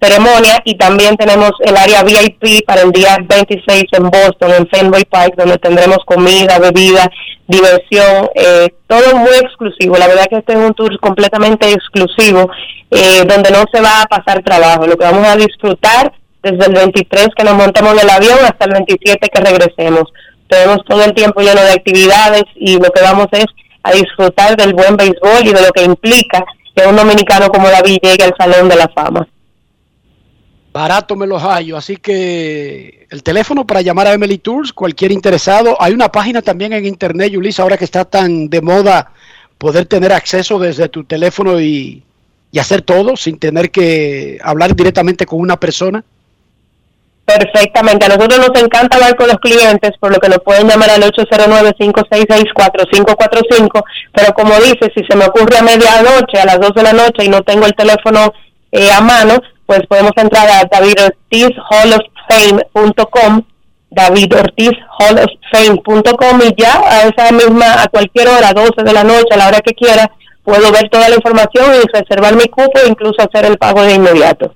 ceremonia, y también tenemos el área VIP para el día 26 en Boston, en Fenway Park, donde tendremos comida, bebida, diversión, eh, todo muy exclusivo. La verdad que este es un tour completamente exclusivo, eh, donde no se va a pasar trabajo. Lo que vamos a disfrutar desde el 23 que nos montamos en el avión hasta el 27 que regresemos. Tenemos todo el tiempo lleno de actividades y lo que vamos es a disfrutar del buen béisbol y de lo que implica que un dominicano como David llegue al Salón de la Fama. Barato me los hallo, así que el teléfono para llamar a Emily Tours, cualquier interesado. Hay una página también en internet, Yulisa, ahora que está tan de moda poder tener acceso desde tu teléfono y, y hacer todo sin tener que hablar directamente con una persona. Perfectamente. A nosotros nos encanta hablar con los clientes, por lo que nos pueden llamar al 809-566-4545. Pero como dice, si se me ocurre a medianoche, a las 2 de la noche y no tengo el teléfono eh, a mano, pues podemos entrar a davidortizhalloffame.com davidortizhalloffame.com y ya a esa misma, a cualquier hora, 12 de la noche, a la hora que quiera, puedo ver toda la información y reservar mi cupo e incluso hacer el pago de inmediato.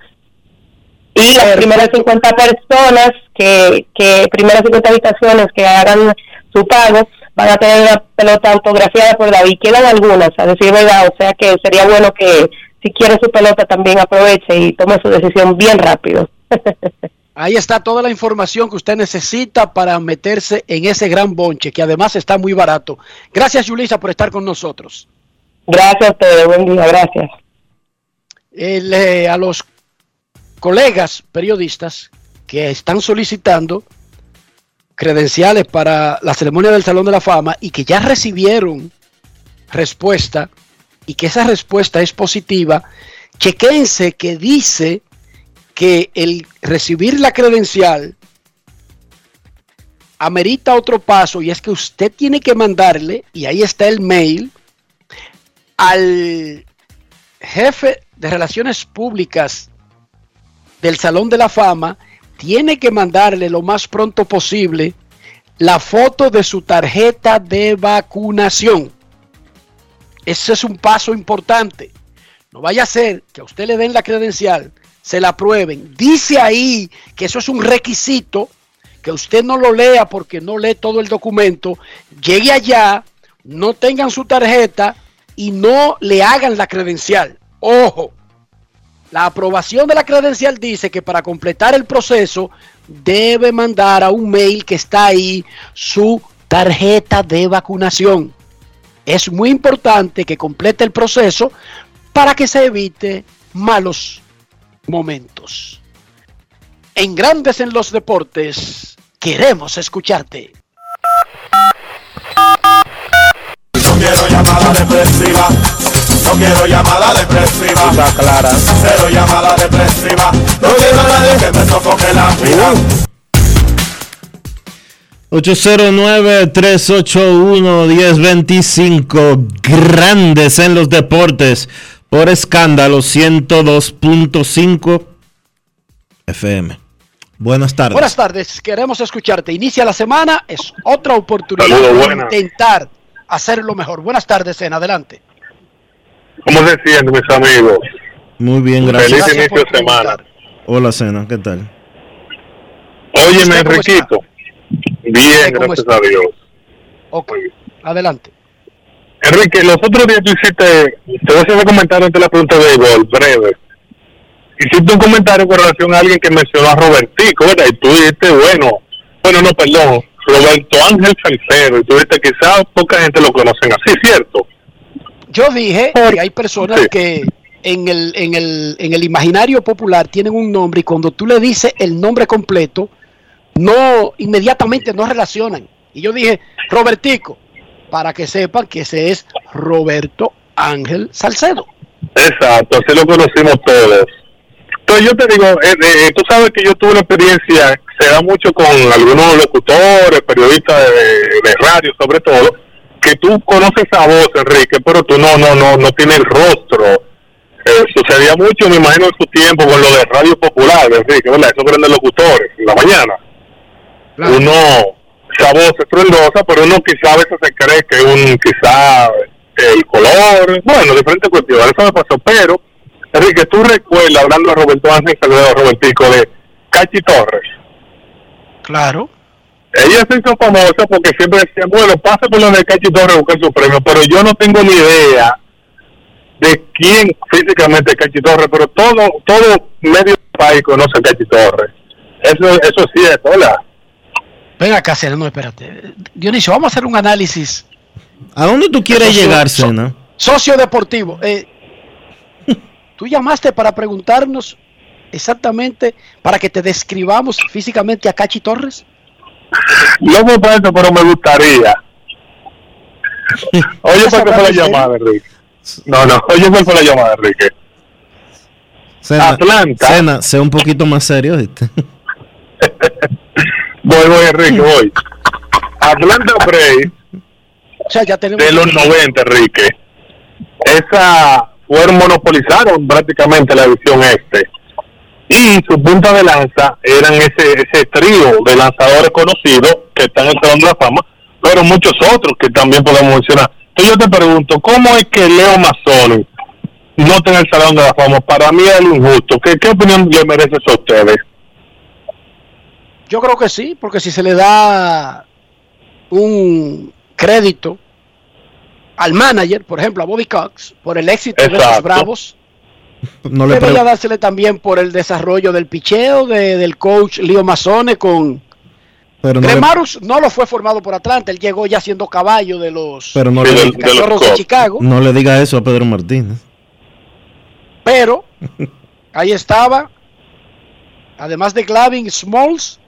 Y las primeras 50 personas que, que, primeras 50 habitaciones que hagan su pago, van a tener una pelota autografiada por David. Quedan algunas, a decir verdad, o sea que sería bueno que si quiere su pelota también aproveche y tome su decisión bien rápido. Ahí está toda la información que usted necesita para meterse en ese gran bonche, que además está muy barato. Gracias, Yulisa, por estar con nosotros. Gracias a ustedes, buen día, gracias. Eh, a los colegas periodistas que están solicitando credenciales para la ceremonia del Salón de la Fama y que ya recibieron respuesta y que esa respuesta es positiva, chequense que dice que el recibir la credencial amerita otro paso y es que usted tiene que mandarle, y ahí está el mail, al jefe de relaciones públicas del Salón de la Fama, tiene que mandarle lo más pronto posible la foto de su tarjeta de vacunación. Ese es un paso importante. No vaya a ser que a usted le den la credencial se la aprueben. Dice ahí que eso es un requisito, que usted no lo lea porque no lee todo el documento, llegue allá, no tengan su tarjeta y no le hagan la credencial. Ojo, la aprobación de la credencial dice que para completar el proceso debe mandar a un mail que está ahí su tarjeta de vacunación. Es muy importante que complete el proceso para que se evite malos momentos. En Grandes en los Deportes, queremos escucharte. Quiero llamada depresiva. No quiero llamada depresiva. Está clara. Cero llamada depresiva. No quiero a nadie que me sofoque la vida. 809-381-1025. Grandes en los deportes por escándalo 102.5 FM. Buenas tardes. Buenas tardes, queremos escucharte. Inicia la semana, es otra oportunidad de intentar hacerlo mejor. Buenas tardes, en adelante. ¿Cómo se sienten mis amigos? Muy bien, gracias. Feliz inicio de semana. Hola, Cena, ¿qué tal? Óyeme, Enriquito. Bien, gracias a Dios. Ok, adelante. Enrique, los otros días tú hiciste, te voy a hacer un comentario ante la pregunta de gol, breve. Hiciste un comentario con relación a alguien que mencionó a Robertico, ¿verdad? Y tú dijiste, bueno, bueno, no, perdón, Roberto Ángel Salcedo, y tú dijiste, quizás poca gente lo conocen así, ¿cierto? Yo dije que hay personas que en el, en, el, en el imaginario popular tienen un nombre y cuando tú le dices el nombre completo, no, inmediatamente no relacionan. Y yo dije, Robertico, para que sepan que ese es Roberto Ángel Salcedo. Exacto, así lo conocimos todos. Entonces yo te digo, eh, eh, tú sabes que yo tuve una experiencia, se da mucho con algunos locutores, periodistas de, radio sobre todo, que tú conoces esa voz, Enrique, pero tú no, no, no, no tienes el rostro. Eh, sucedía mucho, me imagino, en su tiempo con lo de Radio Popular, Enrique, ¿verdad? Esos grandes locutores, en la mañana. Uno, esa voz estruendosa, pero uno quizá a veces se cree que un, quizá el color, bueno, diferentes cuestiones, eso me pasó, pero Enrique, tú recuerdas, hablando de Roberto Ángel Salvador Robertico, de Cachi Torres. Claro. Ella se hizo famosa porque siempre decía, bueno, pase por donde Cachi Torres a buscar su premio, pero yo no tengo ni idea de quién físicamente es Cachi Torres, pero todo, todo medio país conoce a Cachi Torres. Eso, eso es cierto, ¿verdad? Venga acá, Sena, no, espérate. Dionisio, vamos a hacer un análisis. ¿A dónde tú quieres Socio- llegar, so- Sena? Socio deportivo. eh, tú llamaste para preguntarnos exactamente, para que te describamos físicamente a Cachi Torres. No me parece, pero me gustaría. Oye, ¿por qué fue la llamada, Enrique? No, no, oye, ¿cuál fue la llamada, Enrique? Sena, Atlanta. Sena, sé un poquito más serio, ¿viste? Voy, voy, Enrique, voy. Atlanta Braves O sea, ya tenemos. de los 90, Enrique. Esa fueron monopolizaron prácticamente la división este. Y su punta de lanza eran ese, ese trío de lanzadores conocidos que están en el Salón de la Fama, pero muchos otros que también podemos mencionar. Entonces yo te pregunto, ¿cómo es que Leo Mazzoni no está en el Salón de la Fama. Para mí es injusto. ¿Qué, qué opinión le merece eso a ustedes? Yo creo que sí, porque si se le da un crédito al manager, por ejemplo, a Bobby Cox, por el éxito de los. Bravos, No le dársele también por el desarrollo del picheo de- del coach Leo Mazzone con pero no le- Cremarus no lo fue formado por Atlanta, él llegó ya siendo caballo de los pero no le- Cachorros de Chicago, no le diga eso a Pedro Martínez. pero ahí estaba, además de Glavin Smalls,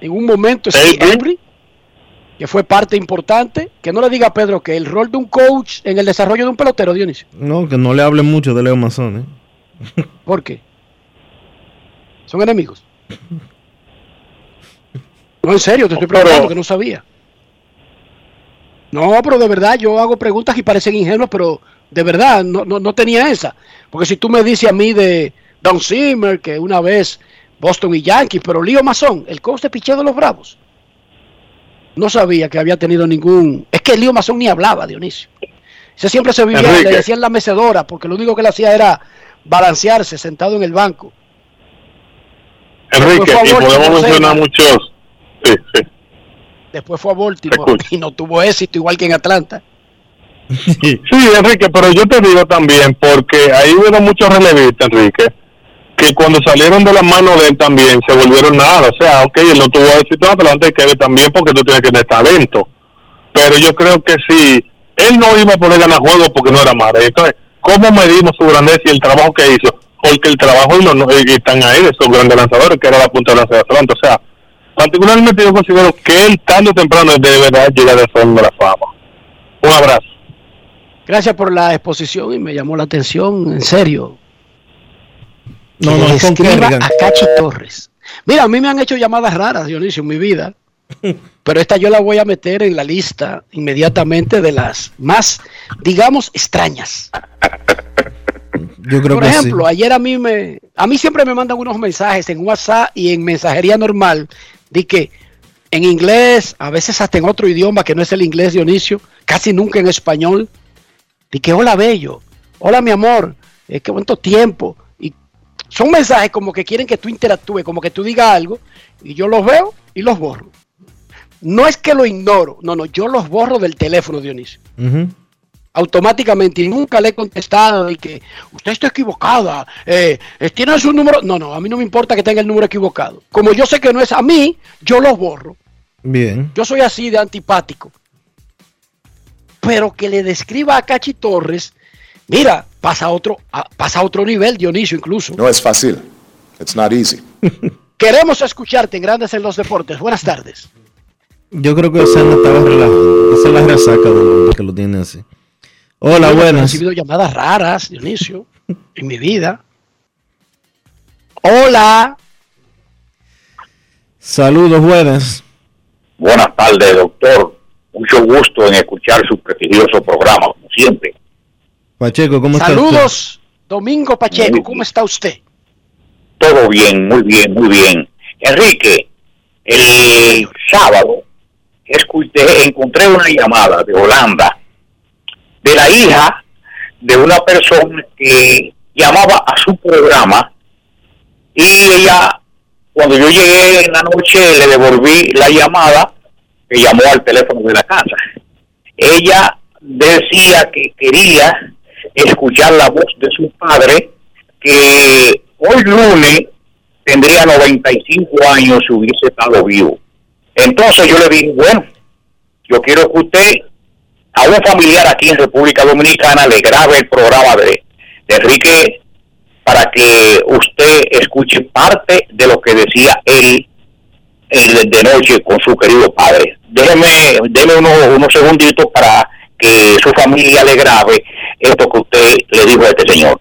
en un momento Steve Embry, que fue parte importante, que no le diga a Pedro que el rol de un coach en el desarrollo de un pelotero, Dionisio, No, que no le hable mucho de Leo Mazón. ¿eh? ¿Por qué? Son enemigos. No, en serio, te estoy preguntando que no sabía. No, pero de verdad yo hago preguntas y parecen ingenuas, pero de verdad no, no, no tenía esa. Porque si tú me dices a mí de Don Zimmer, que una vez Boston y Yankees, pero Leo Mazón, el coach de picheo de los Bravos, no sabía que había tenido ningún... Es que Leo Mazón ni hablaba, Dionisio. Ese siempre se vivía, Enrique. le decían la mecedora, porque lo único que le hacía era balancearse sentado en el banco. Enrique, y podemos mencionar muchos. Sí, sí. Después fue a Baltimore y no tuvo éxito igual que en Atlanta. Sí, Enrique, pero yo te digo también, porque ahí hubo muchos relevistas, Enrique, que cuando salieron de las manos de él también se volvieron nada. O sea, ok, él no tuvo éxito en Atlanta, hay que también porque tú tienes que tener talento. Pero yo creo que sí, él no iba a poder ganar juegos porque no era malo. Entonces, ¿cómo medimos su grandeza y el trabajo que hizo? Porque el trabajo y, los, y están ahí de esos grandes lanzadores, que era la punta de lanza de Atlanta. O sea, particularmente yo considero que él tarde o temprano de verdad llega al de la Fama. Un abrazo. Gracias por la exposición y me llamó la atención, en serio. No, no, escriba a Cachi Torres. Mira, a mí me han hecho llamadas raras, Dionisio, en mi vida. Pero esta yo la voy a meter en la lista inmediatamente de las más, digamos, extrañas. Yo creo Por que ejemplo, sí. ayer a mí me, a mí siempre me mandan unos mensajes en WhatsApp y en mensajería normal de que en inglés, a veces hasta en otro idioma que no es el inglés, Dionisio, casi nunca en español, de que hola bello, hola mi amor, eh, qué cuánto tiempo. Y son mensajes como que quieren que tú interactúes, como que tú digas algo, y yo los veo y los borro. No es que lo ignoro, no, no, yo los borro del teléfono, Dionisio automáticamente y nunca le he contestado de que usted está equivocada, eh, eh, tiene su número. No, no, a mí no me importa que tenga el número equivocado. Como yo sé que no es a mí, yo los borro. Bien. Yo soy así de antipático. Pero que le describa a Cachi Torres, mira, pasa a otro, a- pasa a otro nivel, Dionisio incluso. No es fácil. It's not easy. Queremos escucharte en Grandes en los Deportes. Buenas tardes. Yo creo que Osana estaba relajado. Esa es la resaca de que lo tiene así. Hola, Yo He buenas. recibido llamadas raras, Dionisio, en mi vida. Hola. Saludos, buenas. Buenas tardes, doctor. Mucho gusto en escuchar su prestigioso programa, como siempre. Pacheco, ¿cómo estás? Saludos, Domingo Pacheco, ¿cómo está usted? Todo bien, muy bien, muy bien. Enrique, el sábado escuché, encontré una llamada de Holanda de la hija de una persona que llamaba a su programa y ella, cuando yo llegué en la noche, le devolví la llamada que llamó al teléfono de la casa. Ella decía que quería escuchar la voz de su padre, que hoy lunes tendría 95 años si hubiese estado vivo. Entonces yo le dije, bueno, yo quiero que usted a un familiar aquí en República Dominicana le grabe el programa de, de Enrique para que usted escuche parte de lo que decía él de noche con su querido padre. Déjeme, déme unos, unos segunditos para que su familia le grabe esto que usted le dijo a este señor.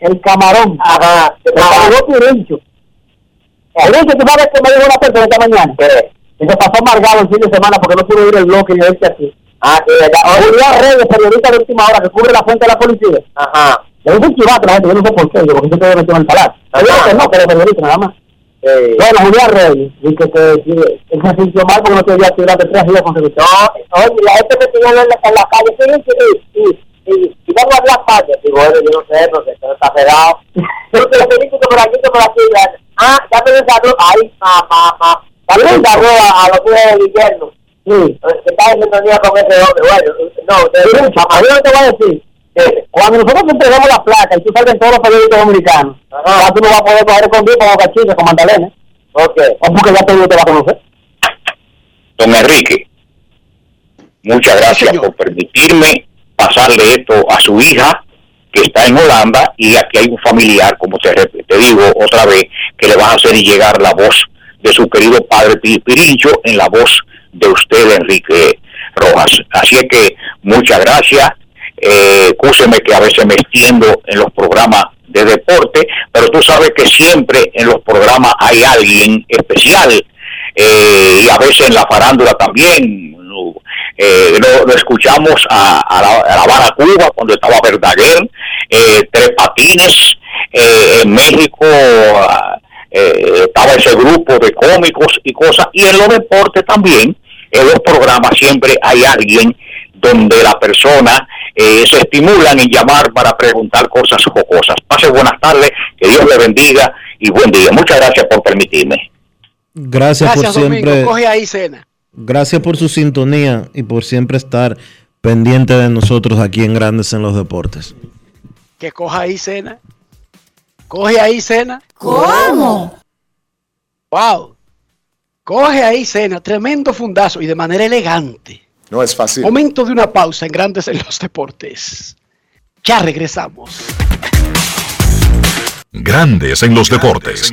El camarón. Ajá. El camarón pirincho. Pirincho, tú sabes que me dijo una persona esta mañana. Y se pasó amargado el fin de semana porque no pudo ir el bloque y este aquí. Ah, sí, ya. Julián Reyes, periodista de última hora que cubre la fuente de la policía. Ajá. Le dice chivato a la gente, yo no sé por qué, yo porque se te metió en el palacio. Yo que no, que era periodista nada más. Bueno, Julián Reyes, dice que, que él se sintió mal porque no quería tirar de tres días consecutivos. Oye, la gente me la, en la calle, sí, sí, sí, sí, y vamos a hablar calle. Digo, bueno, yo no sé, porque esto está pegado. Pero que lo que dice que por aquí, que por aquí, ya. ah, ya me desarrolló, ay, mamá, mamá, ya me desarrolló a, a los que de Guillermo. Sí, que está en sintonía con ese hombre. Bueno, no, te digo, yo no te voy a decir. Cuando nosotros entregamos la placa y tú sales en todos los periódicos dominicanos, ya tú no vas a poder coger conmigo como cachicha, con Magdalena. Ok. O porque ya todo te va a conocer. Don Enrique, muchas gracias por permitirme pasarle esto a su hija que está en Holanda y aquí hay un familiar, como te, digo otra vez, que le vas a hacer llegar la voz de su querido padre Pi- Pirillo en la voz de usted, Enrique Rojas. Así es que muchas gracias. Eh, que a veces me extiendo en los programas de deporte, pero tú sabes que siempre en los programas hay alguien especial eh, y a veces en la farándula también. ¿No? Eh, lo, lo escuchamos a, a la, a La Habana, Cuba, cuando estaba Verdaguer, eh, Tres Patines, eh, en México ah, eh, estaba ese grupo de cómicos y cosas, y en los deportes también, en los programas siempre hay alguien donde la persona eh, se estimulan en llamar para preguntar cosas jocosas. Pase buenas tardes, que Dios le bendiga y buen día. Muchas gracias por permitirme. Gracias, Gracias, por Domingo. siempre. Coge ahí cena. Gracias por su sintonía y por siempre estar pendiente de nosotros aquí en Grandes en los Deportes. Que coja ahí cena. Coge ahí cena. ¿Cómo? Wow. Coge ahí cena. Tremendo fundazo y de manera elegante. No es fácil. Momento de una pausa en Grandes en los Deportes. Ya regresamos. Grandes en los deportes.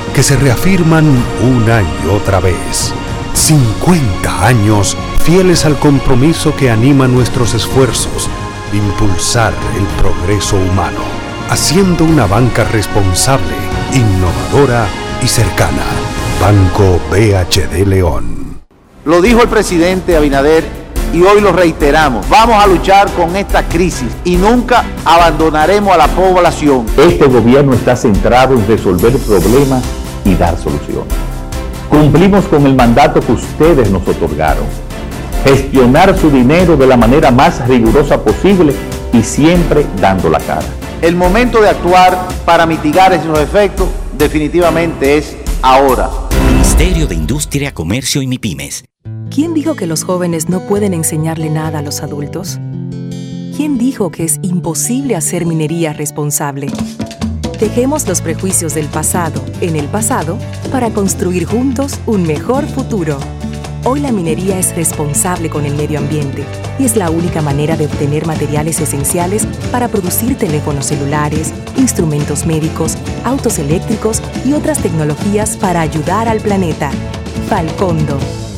que se reafirman una y otra vez. 50 años fieles al compromiso que anima nuestros esfuerzos, impulsar el progreso humano, haciendo una banca responsable, innovadora y cercana. Banco BHD León. Lo dijo el presidente Abinader y hoy lo reiteramos. Vamos a luchar con esta crisis y nunca abandonaremos a la población. Este gobierno está centrado en resolver problemas y dar soluciones. Cumplimos con el mandato que ustedes nos otorgaron. Gestionar su dinero de la manera más rigurosa posible y siempre dando la cara. El momento de actuar para mitigar esos efectos definitivamente es ahora. Ministerio de Industria, Comercio y MIPIMES. ¿Quién dijo que los jóvenes no pueden enseñarle nada a los adultos? ¿Quién dijo que es imposible hacer minería responsable? Dejemos los prejuicios del pasado en el pasado para construir juntos un mejor futuro. Hoy la minería es responsable con el medio ambiente y es la única manera de obtener materiales esenciales para producir teléfonos celulares, instrumentos médicos, autos eléctricos y otras tecnologías para ayudar al planeta. Falcondo,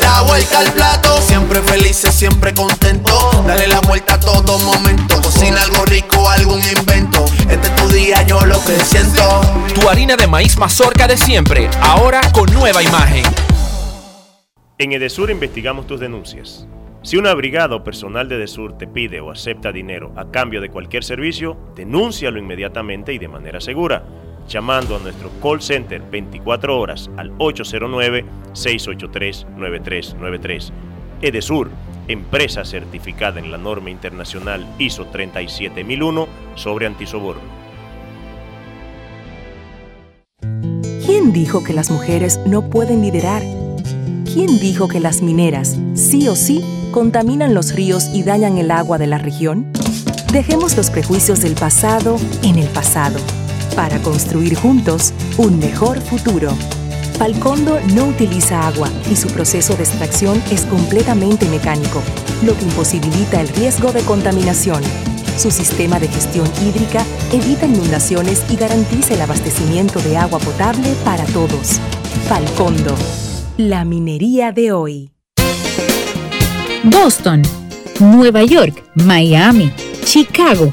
La vuelta al plato, siempre felices, siempre contento. Dale la vuelta a todo momento. Cocina algo rico, algún invento. Este es tu día, yo lo que siento. Tu harina de maíz mazorca de siempre, ahora con nueva imagen. En Edesur investigamos tus denuncias. Si una brigada o personal de Edesur te pide o acepta dinero a cambio de cualquier servicio, denúncialo inmediatamente y de manera segura, llamando a nuestro call center 24 horas al 809-683-9393. Edesur, empresa certificada en la norma internacional ISO 37001 sobre antisoborno. ¿Quién dijo que las mujeres no pueden liderar? ¿Quién dijo que las mineras, sí o sí, contaminan los ríos y dañan el agua de la región? Dejemos los prejuicios del pasado en el pasado, para construir juntos un mejor futuro. Falcondo no utiliza agua y su proceso de extracción es completamente mecánico, lo que imposibilita el riesgo de contaminación. Su sistema de gestión hídrica evita inundaciones y garantiza el abastecimiento de agua potable para todos. Falcondo, la minería de hoy. Boston, Nueva York, Miami, Chicago.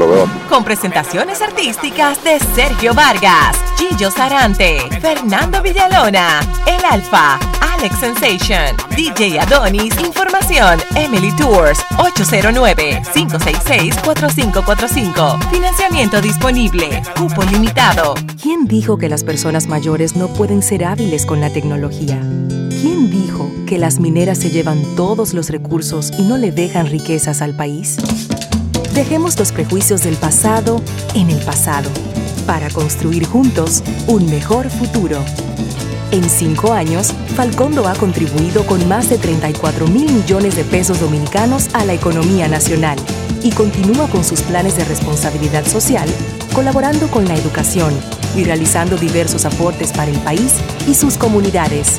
Lo veo. Con presentaciones artísticas de Sergio Vargas, Gillo Sarante, Fernando Villalona, El Alfa, Alex Sensation, DJ Adonis, Información, Emily Tours, 809-566-4545. Financiamiento disponible, cupo limitado. ¿Quién dijo que las personas mayores no pueden ser hábiles con la tecnología? ¿Quién dijo que las mineras se llevan todos los recursos y no le dejan riquezas al país? Dejemos los prejuicios del pasado en el pasado, para construir juntos un mejor futuro. En cinco años, Falcondo ha contribuido con más de 34 mil millones de pesos dominicanos a la economía nacional y continúa con sus planes de responsabilidad social, colaborando con la educación y realizando diversos aportes para el país y sus comunidades.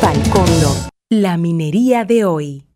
Falcondo, la minería de hoy.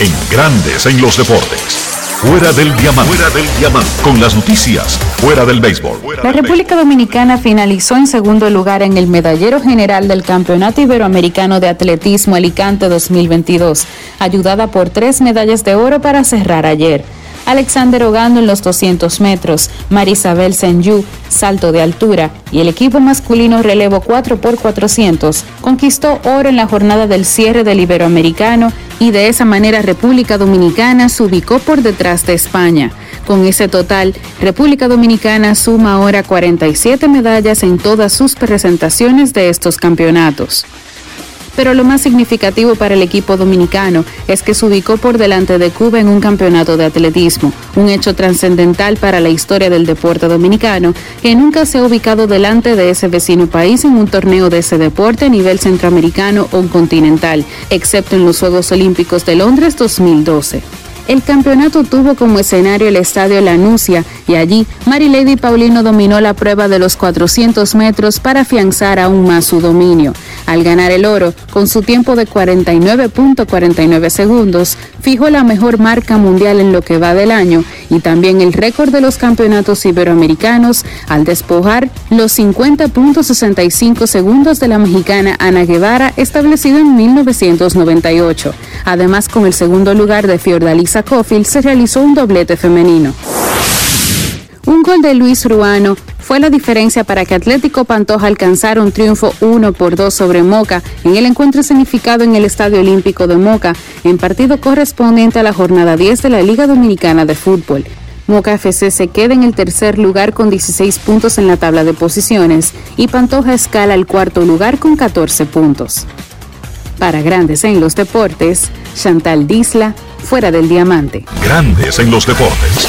En Grandes en los Deportes. Fuera del diamante. Fuera del diamante. Con las noticias. Fuera del béisbol. La República Dominicana finalizó en segundo lugar en el medallero general del Campeonato Iberoamericano de Atletismo Alicante 2022, ayudada por tres medallas de oro para cerrar ayer. Alexander Ogando en los 200 metros, Marisabel Senyu, salto de altura, y el equipo masculino relevo 4x400 conquistó oro en la jornada del cierre del Iberoamericano y de esa manera República Dominicana se ubicó por detrás de España. Con ese total, República Dominicana suma ahora 47 medallas en todas sus presentaciones de estos campeonatos pero lo más significativo para el equipo dominicano es que se ubicó por delante de Cuba en un campeonato de atletismo, un hecho trascendental para la historia del deporte dominicano, que nunca se ha ubicado delante de ese vecino país en un torneo de ese deporte a nivel centroamericano o continental, excepto en los Juegos Olímpicos de Londres 2012. El campeonato tuvo como escenario el estadio La Nucia y allí Marilady Paulino dominó la prueba de los 400 metros para afianzar aún más su dominio. Al ganar el oro, con su tiempo de 49.49 segundos, fijó la mejor marca mundial en lo que va del año y también el récord de los campeonatos iberoamericanos al despojar los 50.65 segundos de la mexicana Ana Guevara establecido en 1998. Además, con el segundo lugar de Fiordalisa Cofield se realizó un doblete femenino. Un gol de Luis Ruano fue la diferencia para que Atlético Pantoja alcanzara un triunfo 1 por 2 sobre Moca en el encuentro significado en el Estadio Olímpico de Moca, en partido correspondiente a la jornada 10 de la Liga Dominicana de Fútbol. Moca FC se queda en el tercer lugar con 16 puntos en la tabla de posiciones y Pantoja escala al cuarto lugar con 14 puntos. Para Grandes en los Deportes, Chantal Disla, fuera del diamante. Grandes en los deportes.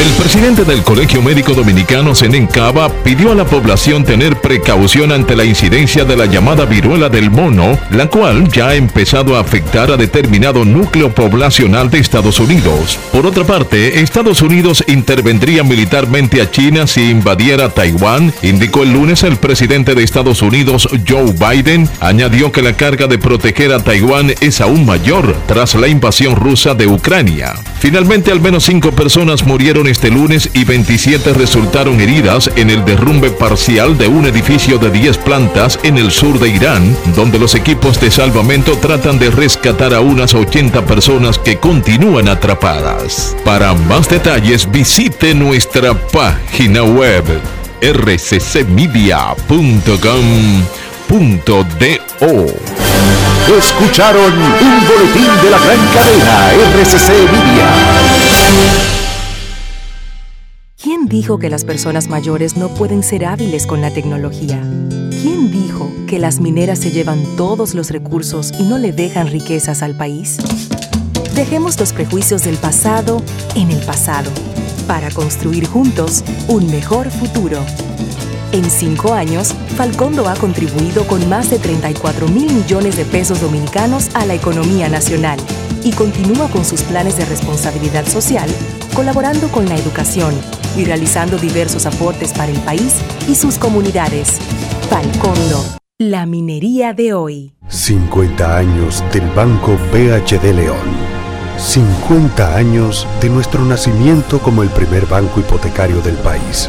El presidente del Colegio Médico Dominicano, Zenén Cava, pidió a la población tener precaución ante la incidencia de la llamada viruela del mono, la cual ya ha empezado a afectar a determinado núcleo poblacional de Estados Unidos. Por otra parte, Estados Unidos intervendría militarmente a China si invadiera Taiwán, indicó el lunes el presidente de Estados Unidos, Joe Biden, añadió que la carga de proteger a Taiwán es aún mayor tras la invasión rusa de Ucrania. Finalmente, al menos cinco personas murieron este lunes y 27 resultaron heridas en el derrumbe parcial de un edificio de 10 plantas en el sur de Irán, donde los equipos de salvamento tratan de rescatar a unas 80 personas que continúan atrapadas. Para más detalles visite nuestra página web rccmedia.com.do. Escucharon un boletín de la gran cadena RCC Media. ¿Quién dijo que las personas mayores no pueden ser hábiles con la tecnología? ¿Quién dijo que las mineras se llevan todos los recursos y no le dejan riquezas al país? Dejemos los prejuicios del pasado en el pasado para construir juntos un mejor futuro. En cinco años, Falcondo ha contribuido con más de 34 mil millones de pesos dominicanos a la economía nacional y continúa con sus planes de responsabilidad social, colaborando con la educación y realizando diversos aportes para el país y sus comunidades. Falcondo, la minería de hoy. 50 años del Banco BHD León. 50 años de nuestro nacimiento como el primer banco hipotecario del país,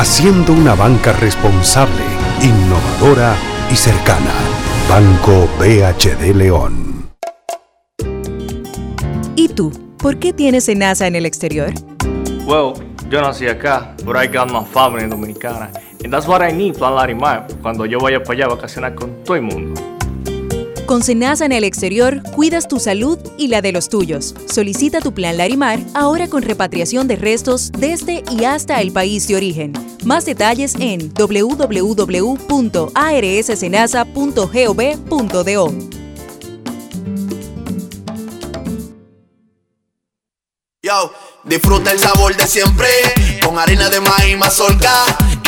haciendo una banca responsable, innovadora y cercana. Banco BHD León. ¿Y tú? ¿Por qué tienes enaza en el exterior? Well, yo nací acá, but I got my family dominicana. And that's what I need, Plan Larimar, cuando yo vaya para allá a vacacionar con todo el mundo. Con Senasa en el exterior, cuidas tu salud y la de los tuyos. Solicita tu plan Larimar ahora con repatriación de restos desde y hasta el país de origen. Más detalles en www.arssenasa.gov.do. Yo, disfruta el sabor de siempre con harina de maíz mazorca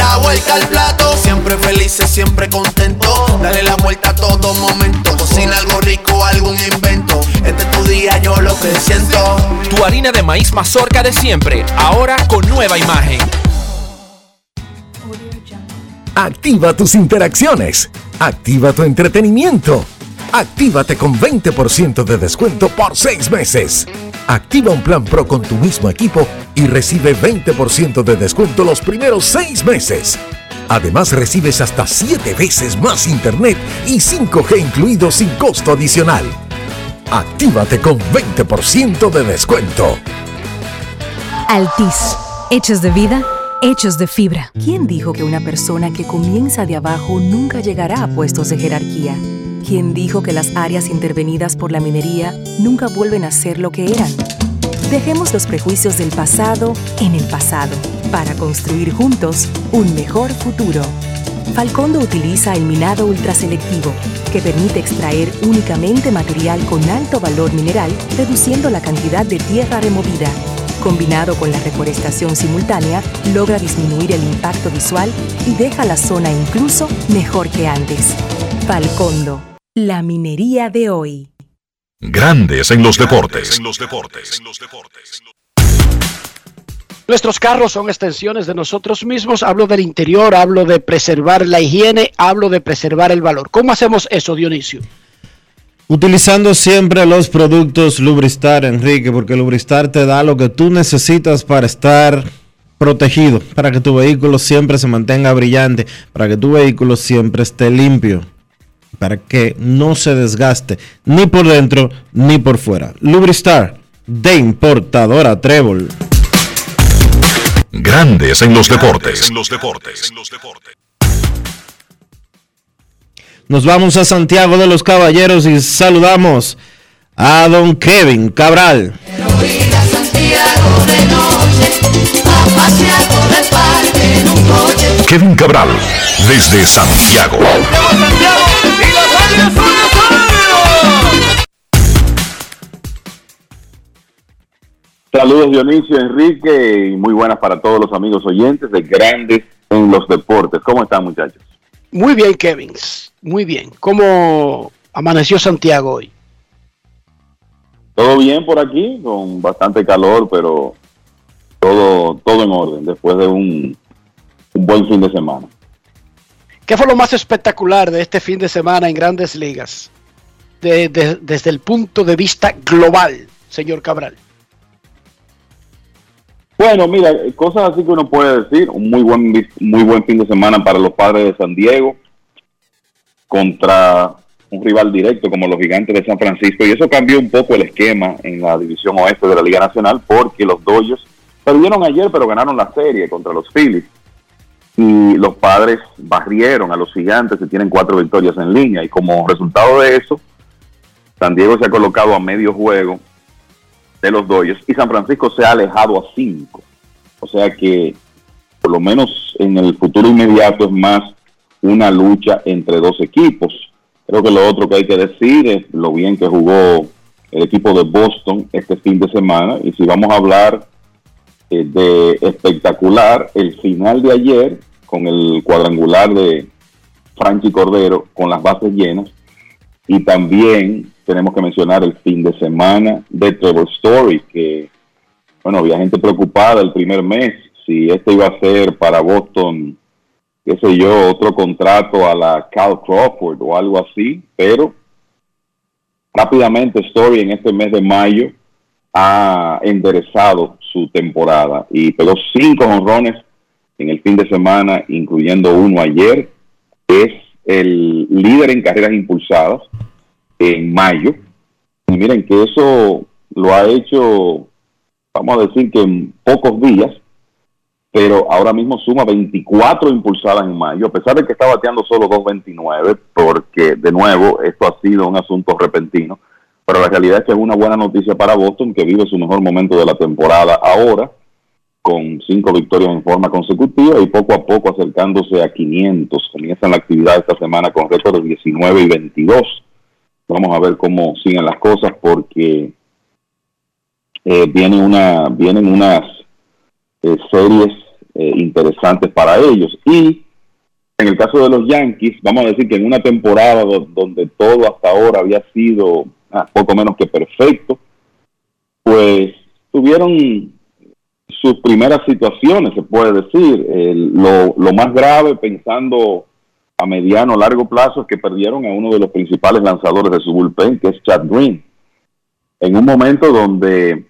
La vuelta al plato, siempre felices, siempre contento. Dale la vuelta a todo momento. Cocina algo rico, algún invento. Este es tu día, yo lo que siento. Tu harina de maíz mazorca de siempre, ahora con nueva imagen. Activa tus interacciones. Activa tu entretenimiento. Actívate con 20% de descuento por 6 meses. Activa un plan Pro con tu mismo equipo y recibe 20% de descuento los primeros 6 meses. Además recibes hasta 7 veces más internet y 5G incluido sin costo adicional. Actívate con 20% de descuento. Altis. Hechos de vida, hechos de fibra. ¿Quién dijo que una persona que comienza de abajo nunca llegará a puestos de jerarquía? ¿Quién dijo que las áreas intervenidas por la minería nunca vuelven a ser lo que eran? Dejemos los prejuicios del pasado en el pasado para construir juntos un mejor futuro. Falcondo utiliza el minado ultraselectivo, que permite extraer únicamente material con alto valor mineral, reduciendo la cantidad de tierra removida. Combinado con la reforestación simultánea, logra disminuir el impacto visual y deja la zona incluso mejor que antes. Falcondo, la minería de hoy. Grandes en los deportes. Nuestros carros son extensiones de nosotros mismos. Hablo del interior, hablo de preservar la higiene, hablo de preservar el valor. ¿Cómo hacemos eso, Dionisio? Utilizando siempre los productos Lubristar, Enrique, porque Lubristar te da lo que tú necesitas para estar protegido, para que tu vehículo siempre se mantenga brillante, para que tu vehículo siempre esté limpio, para que no se desgaste ni por dentro ni por fuera. Lubristar, de importadora Trébol. Grandes en los deportes. En los deportes. Nos vamos a Santiago de los Caballeros y saludamos a don Kevin Cabral. Kevin Cabral, desde Santiago. Saludos Dionisio, Enrique y muy buenas para todos los amigos oyentes de Grandes en los Deportes. ¿Cómo están muchachos? Muy bien, Kevin. Muy bien. ¿Cómo amaneció Santiago hoy? Todo bien por aquí, con bastante calor, pero todo, todo en orden después de un, un buen fin de semana. ¿Qué fue lo más espectacular de este fin de semana en grandes ligas? De- de- desde el punto de vista global, señor Cabral. Bueno, mira, cosas así que uno puede decir, un muy buen muy buen fin de semana para los padres de San Diego contra un rival directo como los Gigantes de San Francisco. Y eso cambió un poco el esquema en la división oeste de la Liga Nacional porque los Dodgers perdieron ayer pero ganaron la serie contra los Phillies. Y los padres barrieron a los Gigantes que tienen cuatro victorias en línea. Y como resultado de eso San Diego se ha colocado a medio juego de los Dodgers y San Francisco se ha alejado a cinco. O sea que por lo menos en el futuro inmediato es más una lucha entre dos equipos. Creo que lo otro que hay que decir es lo bien que jugó el equipo de Boston este fin de semana y si vamos a hablar eh, de espectacular, el final de ayer con el cuadrangular de Franchi Cordero con las bases llenas y también tenemos que mencionar el fin de semana de Trevor Story, que, bueno, había gente preocupada el primer mes si este iba a ser para Boston, qué sé yo, otro contrato a la Cal Crawford o algo así, pero rápidamente Story en este mes de mayo ha enderezado su temporada y pegó cinco honrones en el fin de semana, incluyendo uno ayer. Es el líder en carreras impulsadas en mayo. Y miren que eso lo ha hecho, vamos a decir que en pocos días, pero ahora mismo suma 24 impulsadas en mayo, a pesar de que está bateando solo 2.29, porque de nuevo esto ha sido un asunto repentino, pero la realidad es que es una buena noticia para Boston, que vive su mejor momento de la temporada ahora, con cinco victorias en forma consecutiva y poco a poco acercándose a 500. Comienzan la actividad esta semana con récord de 19 y 22. Vamos a ver cómo siguen las cosas porque eh, viene una, vienen unas eh, series eh, interesantes para ellos. Y en el caso de los Yankees, vamos a decir que en una temporada do- donde todo hasta ahora había sido ah, poco menos que perfecto, pues tuvieron sus primeras situaciones, se puede decir. El- lo, lo más grave, pensando a mediano largo plazo, que perdieron a uno de los principales lanzadores de su bullpen, que es Chad Green. En un momento donde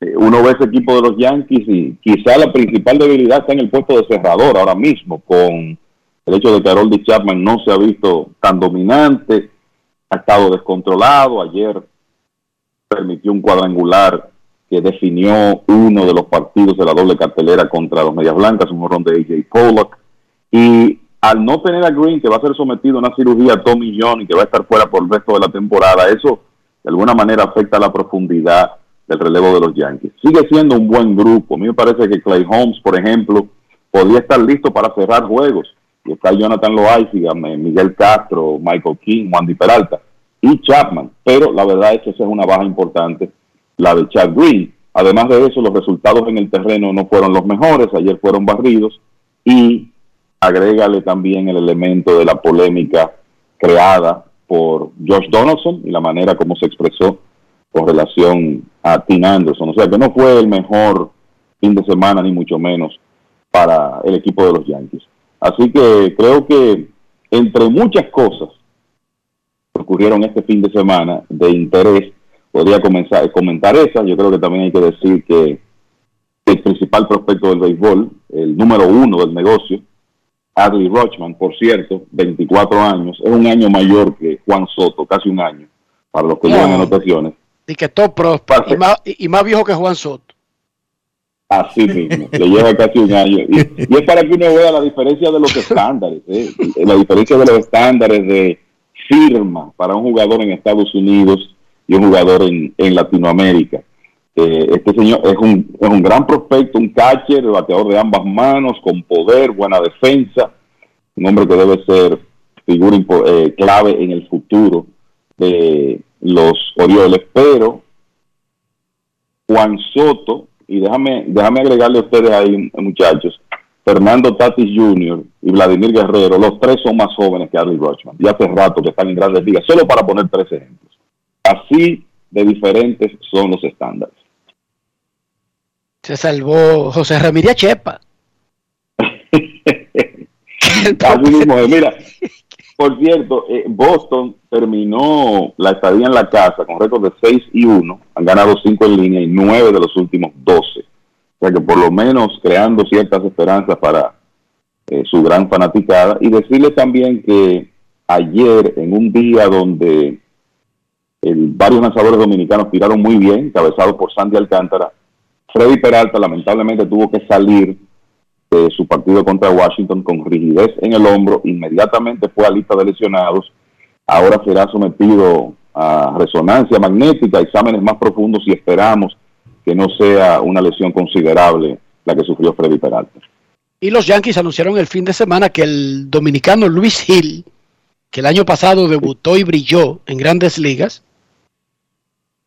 eh, uno ve ese equipo de los Yankees y quizá la principal debilidad está en el puesto de cerrador ahora mismo, con el hecho de que Harold Chapman no se ha visto tan dominante, ha estado descontrolado. Ayer permitió un cuadrangular que definió uno de los partidos de la doble cartelera contra los Medias Blancas, un morrón de AJ Pollock. Y al no tener a Green, que va a ser sometido a una cirugía Tommy John y que va a estar fuera por el resto de la temporada, eso de alguna manera afecta la profundidad del relevo de los Yankees. Sigue siendo un buen grupo. A mí me parece que Clay Holmes, por ejemplo, podría estar listo para cerrar juegos. Y está Jonathan Loaiziga, Miguel Castro, Michael King, Wandy Peralta y Chapman. Pero la verdad es que esa es una baja importante, la de Chad Green. Además de eso, los resultados en el terreno no fueron los mejores. Ayer fueron barridos. Y agrégale también el elemento de la polémica creada por Josh Donaldson y la manera como se expresó con relación a Tim Anderson. O sea que no fue el mejor fin de semana, ni mucho menos, para el equipo de los Yankees. Así que creo que, entre muchas cosas, ocurrieron este fin de semana de interés. Podría comenzar, comentar esas. Yo creo que también hay que decir que el principal prospecto del béisbol, el número uno del negocio, Adley Rochman, por cierto, 24 años, es un año mayor que Juan Soto, casi un año, para los que llevan anotaciones. Y que top pro y más, y más viejo que Juan Soto. Así mismo, le lleva casi un año. Y, y es para que uno vea la diferencia de los estándares, ¿eh? la diferencia de los estándares de firma para un jugador en Estados Unidos y un jugador en, en Latinoamérica. Eh, este señor es un, es un gran prospecto, un catcher, bateador de ambas manos, con poder, buena defensa, un hombre que debe ser figura eh, clave en el futuro de los Orioles, pero Juan Soto, y déjame, déjame agregarle a ustedes ahí, muchachos, Fernando Tatis Jr. y Vladimir Guerrero, los tres son más jóvenes que Adley Rutschman, ya hace rato que están en grandes ligas, solo para poner tres ejemplos. Así de diferentes son los estándares. Se salvó José Ramírez Chepa. Mira, por cierto, eh, Boston terminó la estadía en la casa con récord de 6 y 1. Han ganado 5 en línea y 9 de los últimos 12. O sea que por lo menos creando ciertas esperanzas para eh, su gran fanaticada. Y decirles también que ayer, en un día donde el- varios lanzadores dominicanos tiraron muy bien, cabezados por Sandy Alcántara, Freddy Peralta lamentablemente tuvo que salir de su partido contra Washington con rigidez en el hombro, inmediatamente fue a lista de lesionados, ahora será sometido a resonancia magnética, exámenes más profundos y esperamos que no sea una lesión considerable la que sufrió Freddy Peralta. Y los Yankees anunciaron el fin de semana que el dominicano Luis Hill, que el año pasado debutó y brilló en grandes ligas,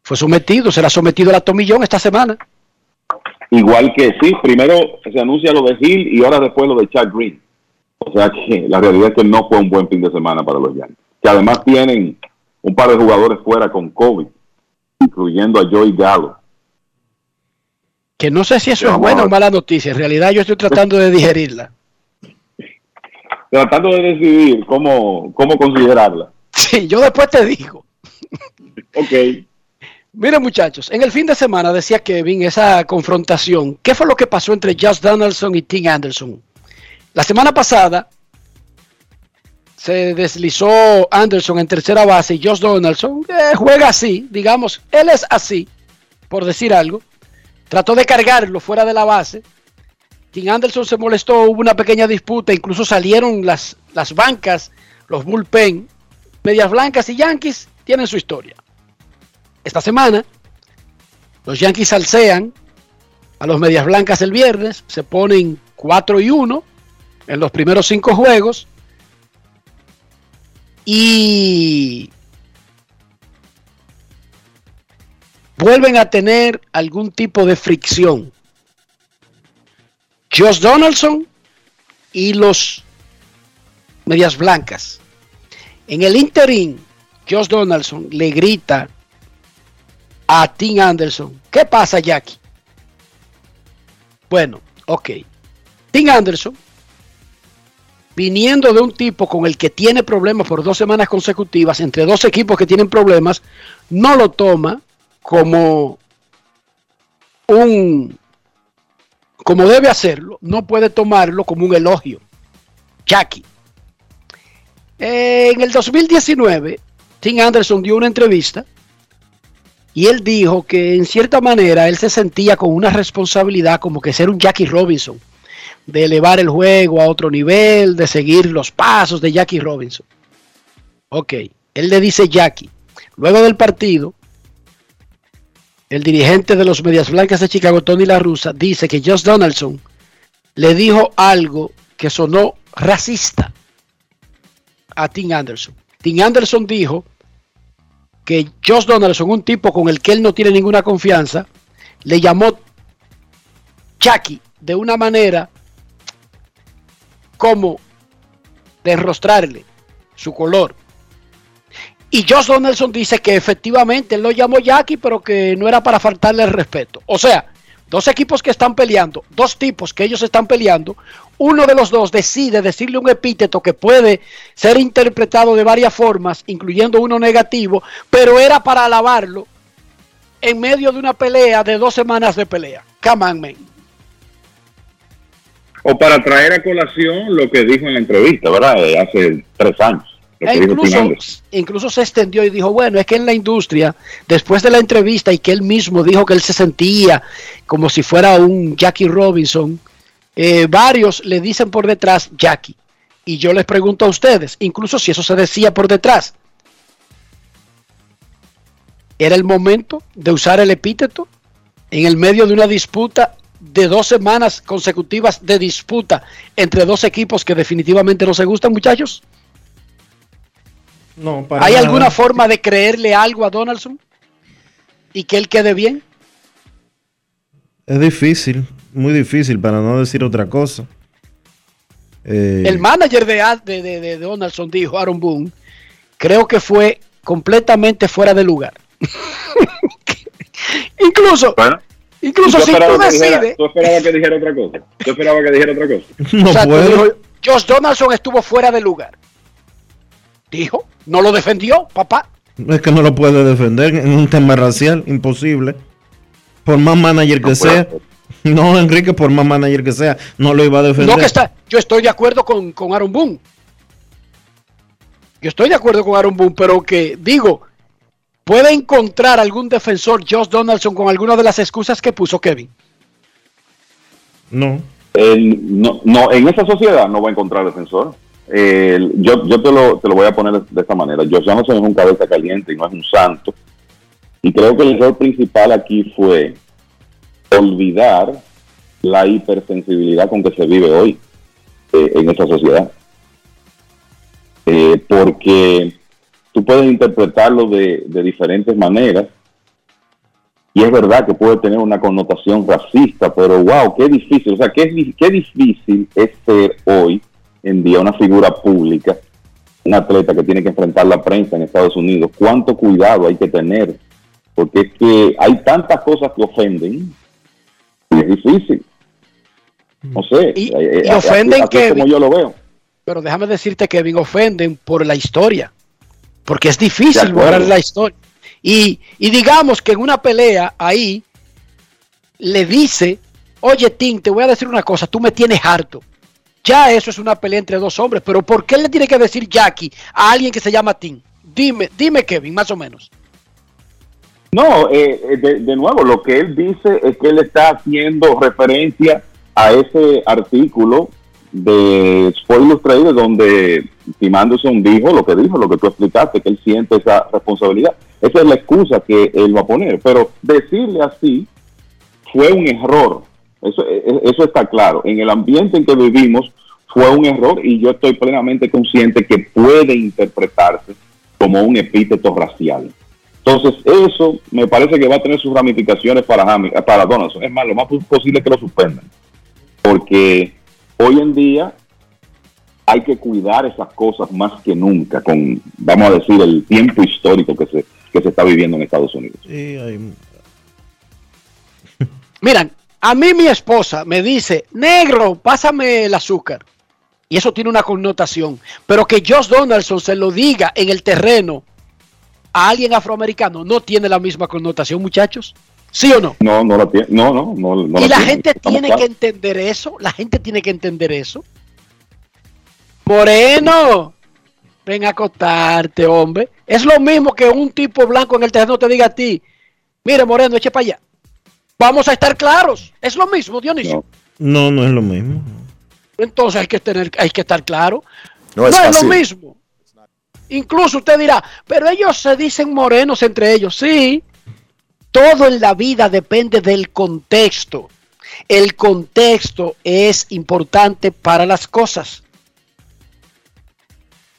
fue sometido, será sometido a la tomillón esta semana. Igual que sí, primero se anuncia lo de Hill y ahora después lo de Chad Green. O sea que la realidad es que no fue un buen fin de semana para los Yankees. Que además tienen un par de jugadores fuera con COVID, incluyendo a Joey Gallo. Que no sé si eso es buena o mala noticia. En realidad yo estoy tratando de digerirla. Tratando de decidir cómo, cómo considerarla. Sí, yo después te digo. Ok. Miren muchachos, en el fin de semana decía Kevin esa confrontación. ¿Qué fue lo que pasó entre Josh Donaldson y Tim Anderson? La semana pasada se deslizó Anderson en tercera base y Josh Donaldson juega así, digamos, él es así, por decir algo. Trató de cargarlo fuera de la base. Tim Anderson se molestó, hubo una pequeña disputa, incluso salieron las, las bancas, los bullpen, medias blancas y Yankees tienen su historia. Esta semana, los Yankees salsean a los Medias Blancas el viernes, se ponen 4 y 1 en los primeros cinco juegos y vuelven a tener algún tipo de fricción. Josh Donaldson y los Medias Blancas. En el interín, Josh Donaldson le grita a Tim Anderson. ¿Qué pasa, Jackie? Bueno, ok. Tim Anderson, viniendo de un tipo con el que tiene problemas por dos semanas consecutivas, entre dos equipos que tienen problemas, no lo toma como un como debe hacerlo, no puede tomarlo como un elogio. Jackie. En el 2019, Tim Anderson dio una entrevista y él dijo que en cierta manera él se sentía con una responsabilidad como que ser un Jackie Robinson, de elevar el juego a otro nivel, de seguir los pasos de Jackie Robinson. Ok, él le dice Jackie. Luego del partido, el dirigente de los Medias Blancas de Chicago, Tony La Russa, dice que Josh Donaldson le dijo algo que sonó racista a Tim Anderson. Tim Anderson dijo que Josh Donaldson, un tipo con el que él no tiene ninguna confianza, le llamó Chucky de una manera como de enrostrarle su color. Y Josh Donaldson dice que efectivamente él lo llamó Jackie, pero que no era para faltarle el respeto. O sea, dos equipos que están peleando, dos tipos que ellos están peleando, uno de los dos decide decirle un epíteto que puede ser interpretado de varias formas, incluyendo uno negativo, pero era para alabarlo en medio de una pelea de dos semanas de pelea. Come. O para traer a colación lo que dijo en la entrevista, ¿verdad? Hace tres años. E incluso, incluso se extendió y dijo, bueno, es que en la industria, después de la entrevista y que él mismo dijo que él se sentía como si fuera un Jackie Robinson, eh, varios le dicen por detrás Jackie. Y yo les pregunto a ustedes, incluso si eso se decía por detrás, ¿era el momento de usar el epíteto en el medio de una disputa de dos semanas consecutivas de disputa entre dos equipos que definitivamente no se gustan, muchachos? No, para ¿Hay nada. alguna forma de creerle algo a Donaldson? ¿Y que él quede bien? Es difícil, muy difícil, para no decir otra cosa. Eh, El manager de, de, de- de Donaldson dijo, Aaron Boone, creo que fue completamente fuera de lugar. incluso, Bueno, incluso ¿tú si tú decides, ¿Tú esperabas que dijera otra cosa? ¿Tú esperabas que dijera otra cosa? no o sea, dijo, Josh Donaldson estuvo fuera de lugar. Dijo, no lo defendió, papá. Es que no lo puede defender en un tema racial, imposible. Por más manager que No sea. No, Enrique, por más manager que sea, no lo iba a defender. No que está, yo estoy de acuerdo con, con Aaron Boone. Yo estoy de acuerdo con Aaron Boone, pero que digo, puede encontrar algún defensor Josh Donaldson con alguna de las excusas que puso Kevin. No. No, no, en esa sociedad no va a encontrar defensor. El- yo yo te, lo, te lo voy a poner de esta manera. Josh Johnson es un cabeza caliente y no es un santo. Y creo que el error principal aquí fue olvidar la hipersensibilidad con que se vive hoy eh, en esa sociedad. Eh, porque tú puedes interpretarlo de, de diferentes maneras y es verdad que puede tener una connotación racista, pero wow, qué difícil, o sea, qué, qué difícil es ser hoy en día una figura pública, un atleta que tiene que enfrentar la prensa en Estados Unidos, cuánto cuidado hay que tener, porque es que hay tantas cosas que ofenden, y es difícil. No sé, Y- eh, y eh, así- ofenden así es que- como yo lo veo. Pero déjame decirte, Kevin, ofenden por la historia. Porque es difícil borrar la historia. Y, y digamos que en una pelea ahí le dice, oye Tim, te voy a decir una cosa, tú me tienes harto. Ya eso es una pelea entre dos hombres, pero ¿por qué le tiene que decir Jackie a alguien que se llama Tim? Dime, dime Kevin, más o menos. No, eh, eh, de, de nuevo, lo que él dice es que él está haciendo referencia a ese artículo de Sport Illustrated donde Tim Anderson dijo lo que dijo, lo que tú explicaste, que él siente esa responsabilidad. Esa es la excusa que él va a poner, pero decirle así fue un error. Eso, eh, eso está claro. En el ambiente en que vivimos fue un error y yo estoy plenamente consciente que puede interpretarse como un epíteto racial. Entonces, eso me parece que va a tener sus ramificaciones para, Ham- para Donaldson. Es más, lo más posible es que lo suspendan. Porque hoy en día hay que cuidar esas cosas más que nunca, con, vamos a decir, el tiempo histórico que se, que se está viviendo en Estados Unidos. Sí, hay- Miran, a mí mi esposa me dice, negro, pásame el azúcar. Y eso tiene una connotación. Pero que Josh Donaldson se lo diga en el terreno a alguien afroamericano no tiene la misma connotación, muchachos. ¿Sí o no? No, no la tiene. No, no, no. no y la gente tiene que entender eso. La gente tiene que entender eso. Moreno, ven a acostarte, hombre. Es lo mismo que un tipo blanco en el terreno te diga a ti, mire, Moreno, eche para allá. Vamos a estar claros. Es lo mismo, Dionisio. No, no es lo mismo. Entonces hay que tener, hay que estar claro. No No es lo mismo. Incluso usted dirá, pero ellos se dicen morenos entre ellos. Sí. Todo en la vida depende del contexto. El contexto es importante para las cosas.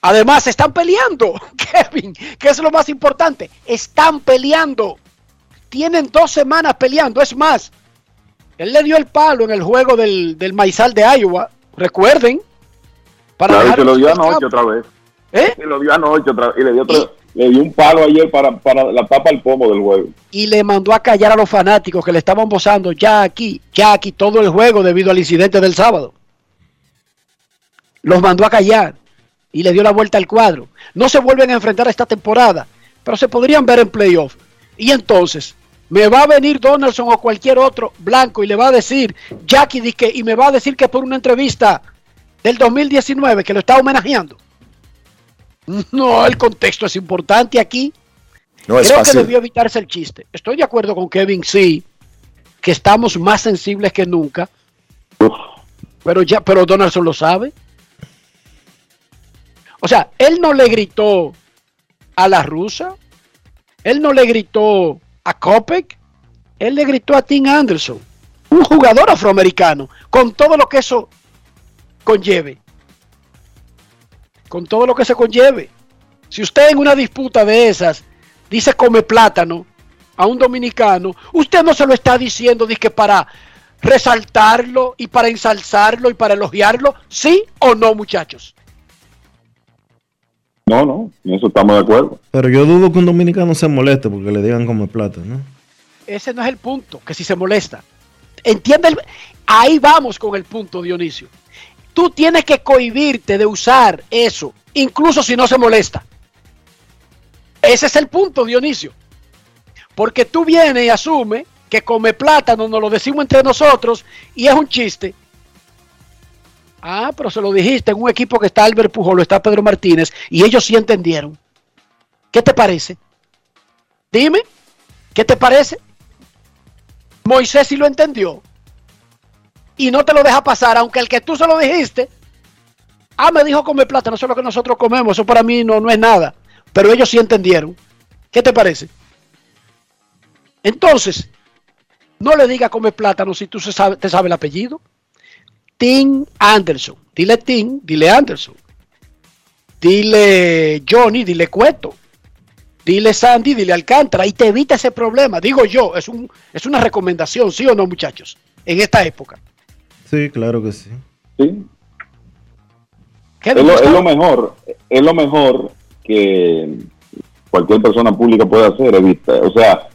Además, están peleando, Kevin, que es lo más importante. Están peleando. Tienen dos semanas peleando. Es más, él le dio el palo en el juego del, del maizal de Iowa. Recuerden. Claro, y dejar se lo dio anoche otra vez. ¿Eh? Se lo dio anoche otra vez. Y le dio otro, le dio un palo ayer para, para la tapa al pomo del juego. Y le mandó a callar a los fanáticos que le estaban bozando ya aquí, ya aquí todo el juego debido al incidente del sábado. Los mandó a callar y le dio la vuelta al cuadro. No se vuelven a enfrentar esta temporada, pero se podrían ver en playoff. Y entonces, me va a venir Donaldson o cualquier otro blanco y le va a decir, Jackie Dique, y me va a decir que por una entrevista del 2019 que lo está homenajeando. No, el contexto es importante aquí. No es Creo fácil. que debió evitarse el chiste. Estoy de acuerdo con Kevin, sí, que estamos más sensibles que nunca. Pero ya, pero Donaldson lo sabe. O sea, él no le gritó a la rusa, él no le gritó a Kopek, él le gritó a Tim Anderson, un jugador afroamericano, con todo lo que eso conlleve. Con todo lo que se conlleve. Si usted en una disputa de esas dice come plátano a un dominicano, usted no se lo está diciendo que para resaltarlo y para ensalzarlo y para elogiarlo, ¿sí o no, muchachos? No, no, en eso estamos de acuerdo. Pero yo dudo que un dominicano se moleste porque le digan como plata, ¿no? Ese no es el punto, que si se molesta. Entiende, el- ahí vamos con el punto, Dionisio. Tú tienes que cohibirte de usar eso, incluso si no se molesta. Ese es el punto, Dionisio. Porque tú vienes y asumes que come plátano, nos lo decimos entre nosotros y es un chiste. Ah, pero se lo dijiste en un equipo que está Albert Pujol, está Pedro Martínez y ellos sí entendieron. ¿Qué te parece? Dime, ¿qué te parece? Moisés sí lo entendió y no te lo deja pasar, aunque el que tú se lo dijiste, ah, me dijo come plátano, eso es lo que nosotros comemos, eso para mí no, no es nada, pero ellos sí entendieron. ¿Qué te parece? Entonces, no le diga come plátano si tú te sabe el apellido. Tim Anderson. Dile Tim, dile Anderson. Dile Johnny, dile Cueto. Dile Sandy, dile Alcántara y te evita ese problema. Digo yo, es, un, es una recomendación, ¿sí o no, muchachos? En esta época. Sí, claro que sí. Sí. ¿Qué Es lo, es lo mejor, es lo mejor que cualquier persona pública puede hacer, evita, o sea,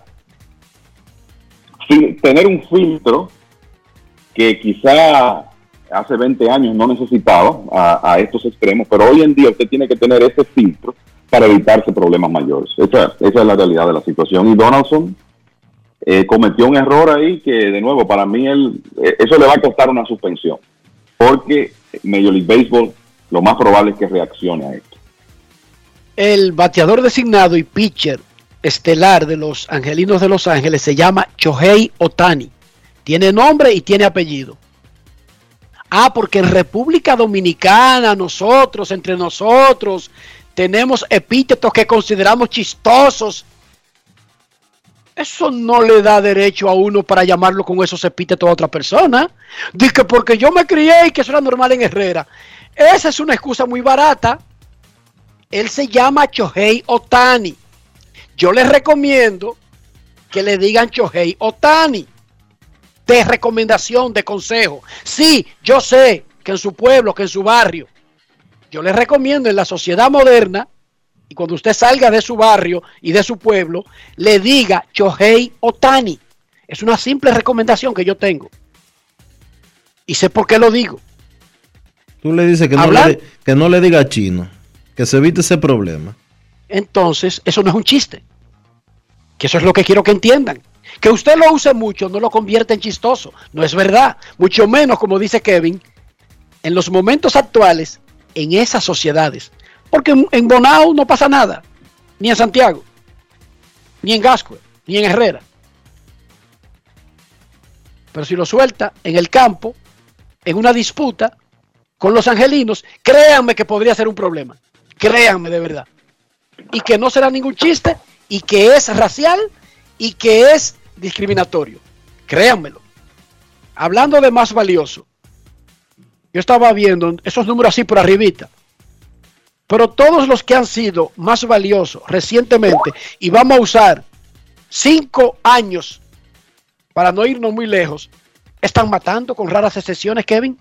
tener un filtro que quizá hace 20 años no necesitaba a, a estos extremos, pero hoy en día usted tiene que tener ese filtro para evitarse problemas mayores. Esa, es la realidad de la situación. Y Donaldson eh, cometió un error ahí que, de nuevo, para mí él, eh, eso le va a costar una suspensión, porque Major League Baseball lo más probable es que reaccione a esto. El bateador designado y pitcher estelar de los Angelinos de Los Ángeles se llama Chohei Otani. Tiene nombre y tiene apellido. Ah, porque en República Dominicana, nosotros, entre nosotros, tenemos epítetos que consideramos chistosos. Eso no le da derecho a uno para llamarlo con esos epítetos a otra persona. Dice porque yo me crié y que eso era normal en Herrera. Esa es una excusa muy barata. Él se llama Chohei Otani. Yo les recomiendo que le digan Chohei Otani. De recomendación, de consejo. Sí, yo sé que en su pueblo, que en su barrio. Yo les recomiendo en la sociedad moderna, y cuando usted salga de su barrio y de su pueblo, le diga Chohei Otani. Es una simple recomendación que yo tengo. Y sé por qué lo digo. Tú le dices que no, le, que no le diga chino, que se evite ese problema. entonces eso no es un chiste. Que eso es lo que quiero que entiendan. Que usted lo use mucho no lo convierte en chistoso. No es verdad. Mucho menos, como dice Kevin, en los momentos actuales, en esas sociedades. Porque en, Bonao no pasa nada. Ni en Santiago. Ni en Gascue. Ni en Herrera. Pero si lo suelta en el campo, en una disputa con los angelinos, créanme que podría ser un problema. Créanme de verdad y que no será ningún chiste y que es racial y que es discriminatorio. Créanmelo. Hablando de más valioso, yo estaba viendo esos números así por arribita, pero todos los que han sido más valiosos recientemente, y vamos a usar cinco años para no irnos muy lejos, están matando con raras excepciones, Kevin.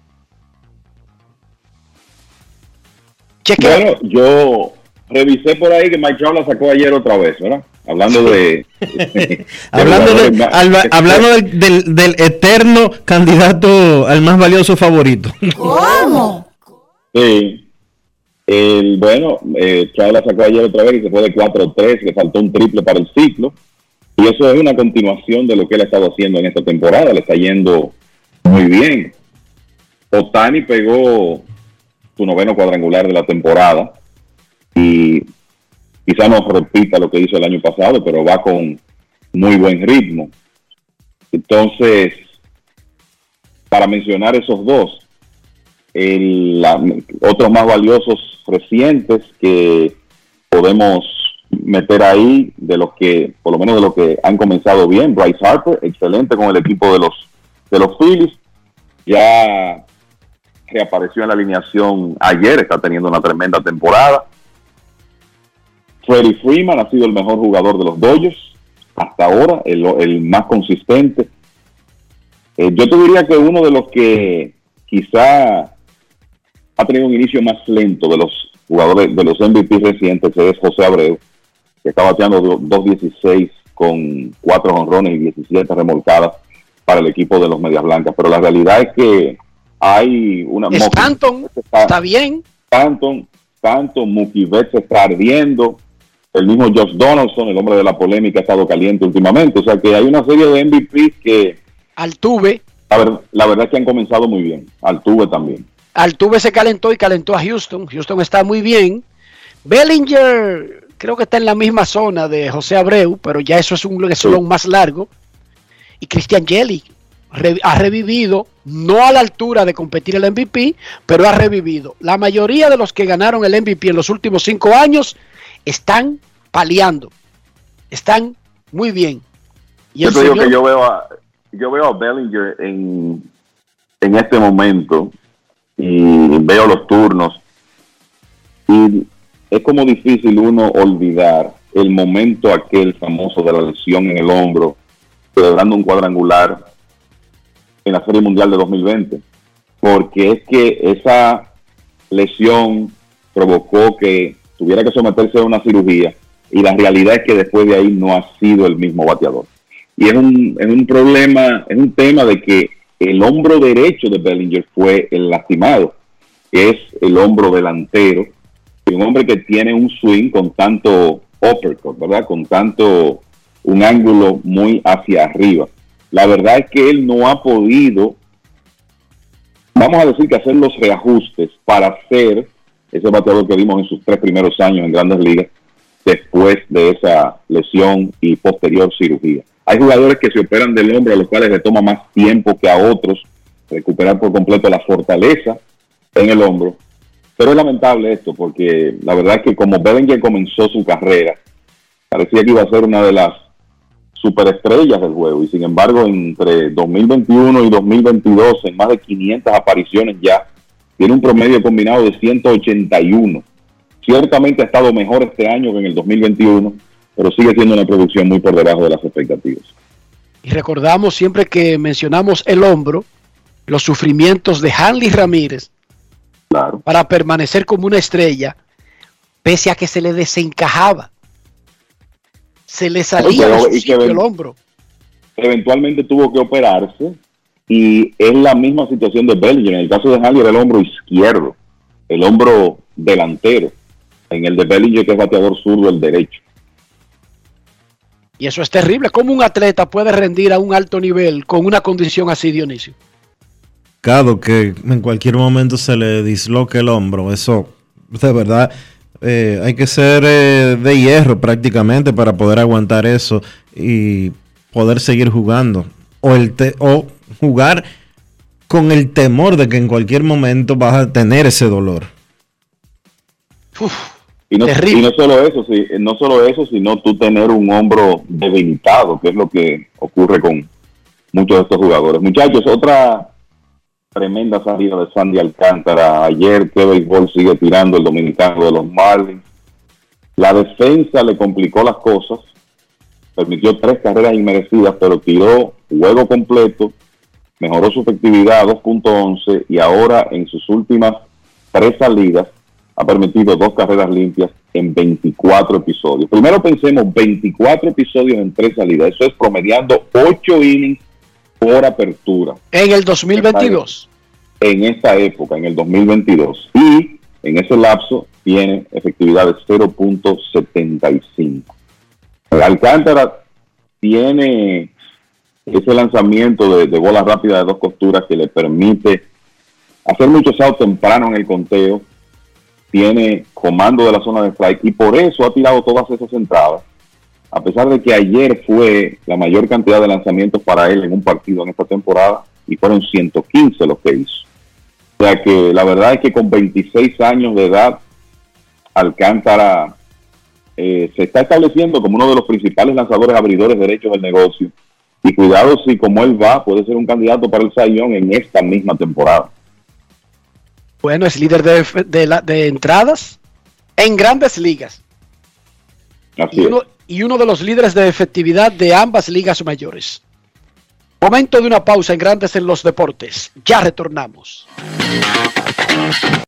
Chequea. Yo, revisé por ahí que Mike Trout la sacó ayer otra vez, ¿verdad? Hablando de... hablando de- de- al- hablando del, del- del eterno candidato al más valioso favorito. ¿Cómo? Sí. El, bueno, eh, Trout la sacó ayer otra vez y se fue de 4-3, le faltó un triple para el ciclo. Y eso es una continuación de lo que él ha estado haciendo en esta temporada. Le está yendo muy bien. Otani pegó su noveno cuadrangular de la temporada y quizá no repita lo que hizo el año pasado, pero va con muy buen ritmo. Entonces, para mencionar esos dos, el- otros más valiosos recientes que podemos meter ahí, de los que, por lo menos de los que han comenzado bien, Bryce Harper, excelente con el equipo de los, de los Phillies, ya reapareció en la alineación ayer, está teniendo una tremenda temporada. Freddie Freeman ha sido el mejor jugador de los Dodgers hasta ahora, el, el más consistente. Eh, yo te diría que uno de los que quizá ha tenido un inicio más lento de los jugadores de los MVP recientes es José Abreu, que está bateando do- 2.16 con 4 honrones y 17 remolcadas para el equipo de los Medias Blancas. Pero la realidad es que hay una... Stanton está bien. Stanton, Stanton, Mookie Betts está ardiendo. El mismo Josh Donaldson, el hombre de la polémica, ha estado caliente últimamente. O sea que hay una serie de MVP que... Altuve. La, ver- la verdad es que han comenzado muy bien. Altuve también. Altuve se calentó y calentó a Houston. Houston está muy bien. Bellinger creo que está en la misma zona de José Abreu, pero ya eso es un eslón más largo. Y Christian Jelly ha revivido, no a la altura de competir el MVP, pero ha revivido. La mayoría de los que ganaron el MVP en los últimos cinco años están paliando. Están muy bien. Y Yo te digo señor- que yo veo a, yo veo a Bellinger en, en este momento y veo los turnos y es como difícil uno olvidar el momento aquel famoso de la lesión en el hombro, celebrando un cuadrangular en la Serie Mundial de 2020, porque es que esa lesión provocó que tuviera que someterse a una cirugía y la realidad es que después de ahí no ha sido el mismo bateador. Y es un, es un problema, es un tema de que el hombro derecho de Bellinger fue el lastimado, es el hombro delantero, un hombre que tiene un swing con tanto uppercut, ¿verdad? Con tanto un ángulo muy hacia arriba. La verdad es que él no ha podido, vamos a decir que hacer los reajustes para ser ese bateador que vimos en sus tres primeros años en grandes ligas después de esa lesión y posterior cirugía. Hay jugadores que se operan del hombro a los cuales le toma más tiempo que a otros recuperar por completo la fortaleza en el hombro. Pero es lamentable esto porque la verdad es que como Bellinger comenzó su carrera, parecía que iba a ser una de las superestrellas del juego y sin embargo entre 2021 y 2022 en más de 500 apariciones ya tiene un promedio combinado de 181. Ciertamente ha estado mejor este año que en el 2021, pero sigue siendo una producción muy por debajo de las expectativas. Y recordamos siempre que mencionamos el hombro, los sufrimientos de Hanley Ramírez Claro. para permanecer como una estrella, pese a que se le desencajaba. Se le salía ven- el hombro. Eventualmente tuvo que operarse y es la misma situación de Bellinger. En el caso de Halley era el hombro izquierdo, el hombro delantero. En el de Bellinger, que es bateador zurdo, el derecho. Y eso es terrible. ¿Cómo un atleta puede rendir a un alto nivel con una condición así, Dionisio? Claro, que en cualquier momento se le disloque el hombro. Eso, de verdad, eh, hay que ser eh, de hierro prácticamente para poder aguantar eso y poder seguir jugando. O, el te- o jugar con el temor de que en cualquier momento vas a tener ese dolor. Y no, Terrible. y no solo eso, sí, no solo eso, sino tú tener un hombro debilitado, que es lo que ocurre con muchos de estos jugadores. Muchachos, otra tremenda salida de Sandy Alcántara. Ayer, que béisbol sigue tirando el dominicano de los Marlins. La defensa le complicó las cosas, permitió tres carreras inmerecidas, pero tiró juego completo, mejoró su efectividad a 2.11 y ahora en sus últimas tres salidas ha permitido dos carreras limpias en 24 episodios. Primero pensemos 24 episodios en tres salidas. Eso es promediando 8 innings por apertura. En el 2022. En esta época, en el 2022. Y en ese lapso tiene efectividad de 0.75. Alcántara tiene ese lanzamiento de, de bola rápida de dos costuras que le permite hacer muchos outs temprano en el conteo, tiene comando de la zona de strike y por eso ha tirado todas esas entradas, a pesar de que ayer fue la mayor cantidad de lanzamientos para él en un partido en esta temporada y fueron 115 los que hizo. O sea que la verdad es que con 26 años de edad, Alcántara eh, se está estableciendo como uno de los principales lanzadores abridores derechos del negocio. Y cuidado si como él va, puede ser un candidato para el Sayón en esta misma temporada. Bueno, es líder de, de, la- de entradas en grandes ligas. Así Y uno, y uno de los líderes de efectividad de ambas ligas mayores. Momento de una pausa en Grandes en los Deportes. Ya retornamos.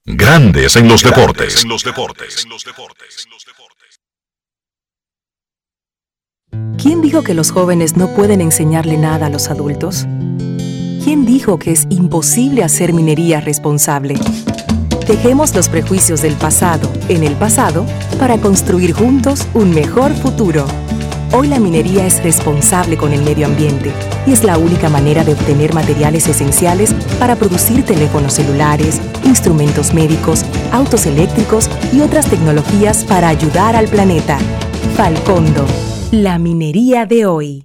Grandes en los deportes. En los deportes. ¿Quién dijo que los jóvenes no pueden enseñarle nada a los adultos? ¿Quién dijo que es imposible hacer minería responsable? Dejemos los prejuicios del pasado en el pasado para construir juntos un mejor futuro. Hoy la minería es responsable con el medio ambiente y es la única manera de obtener materiales esenciales para producir teléfonos celulares, instrumentos médicos, autos eléctricos y otras tecnologías para ayudar al planeta. Falcondo, la minería de hoy.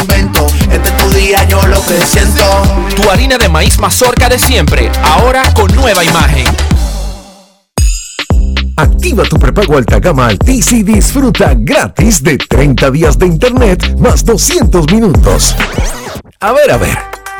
invento. Este es tu día, yo lo que siento. Tu harina de maíz mazorca de siempre, ahora con nueva imagen. Activa tu prepago alta gama Altis y disfruta gratis de 30 días de internet más 200 minutos. A ver, a ver,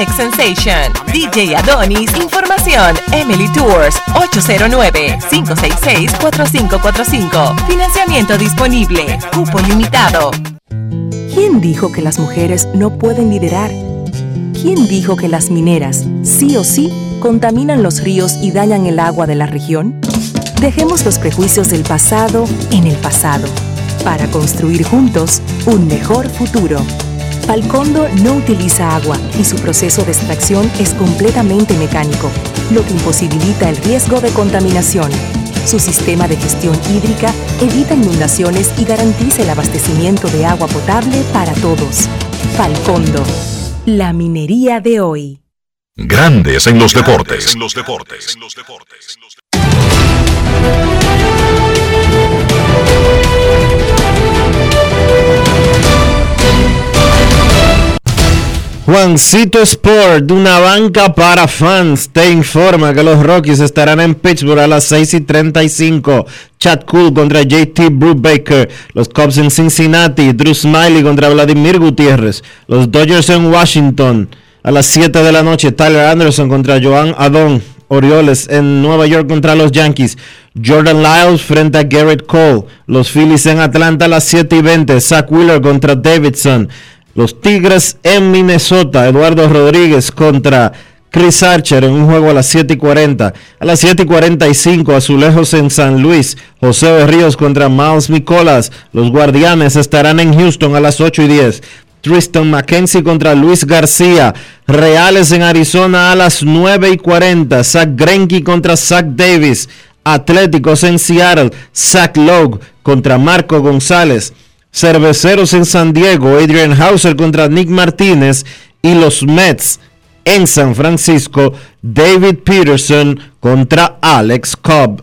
Alex Sensation, DJ Adonis, Información, Emily Tours, 809-566-4545. Financiamiento disponible, cupo limitado. ¿Quién dijo que las mujeres no pueden liderar? ¿quién dijo que las mineras, sí o sí, contaminan los ríos y dañan el agua de la región? Dejemos los prejuicios del pasado en el pasado, para construir juntos un mejor futuro. Falcondo no utiliza agua y su proceso de extracción es completamente mecánico, lo que imposibilita el riesgo de contaminación. Su sistema de gestión hídrica evita inundaciones y garantiza el abastecimiento de agua potable para todos. Falcondo, la minería de hoy. Grandes en los deportes. Juancito Sport, una banca para fans, te informa que los Rockies estarán en Pittsburgh a las 6 y 35. Chad Cool contra JT Brubaker. Los Cubs en Cincinnati. Drew Smiley contra Vladimir Gutiérrez. Los Dodgers en Washington. A las 7 de la noche, Tyler Anderson contra Joan Adon. Orioles en Nueva York contra los Yankees. Jordan Lyles frente a Garrett Cole. Los Phillies en Atlanta a las 7 y 20. Zach Wheeler contra Davidson. Los Tigres en Minnesota, Eduardo Rodríguez contra Chris Archer en un juego a las 7 y 40. A las 7 y 45, Azulejos en San Luis. José Ríos contra Miles Nicolas. Los Guardianes estarán en Houston a las 8 y 10. Tristan McKenzie contra Luis García. Reales en Arizona a las 9 y 40. Zach Greinke contra Zach Davis. Atléticos en Seattle. Zach Logue contra Marco González. Cerveceros en San Diego, Adrian Hauser contra Nick Martínez y los Mets en San Francisco, David Peterson contra Alex Cobb.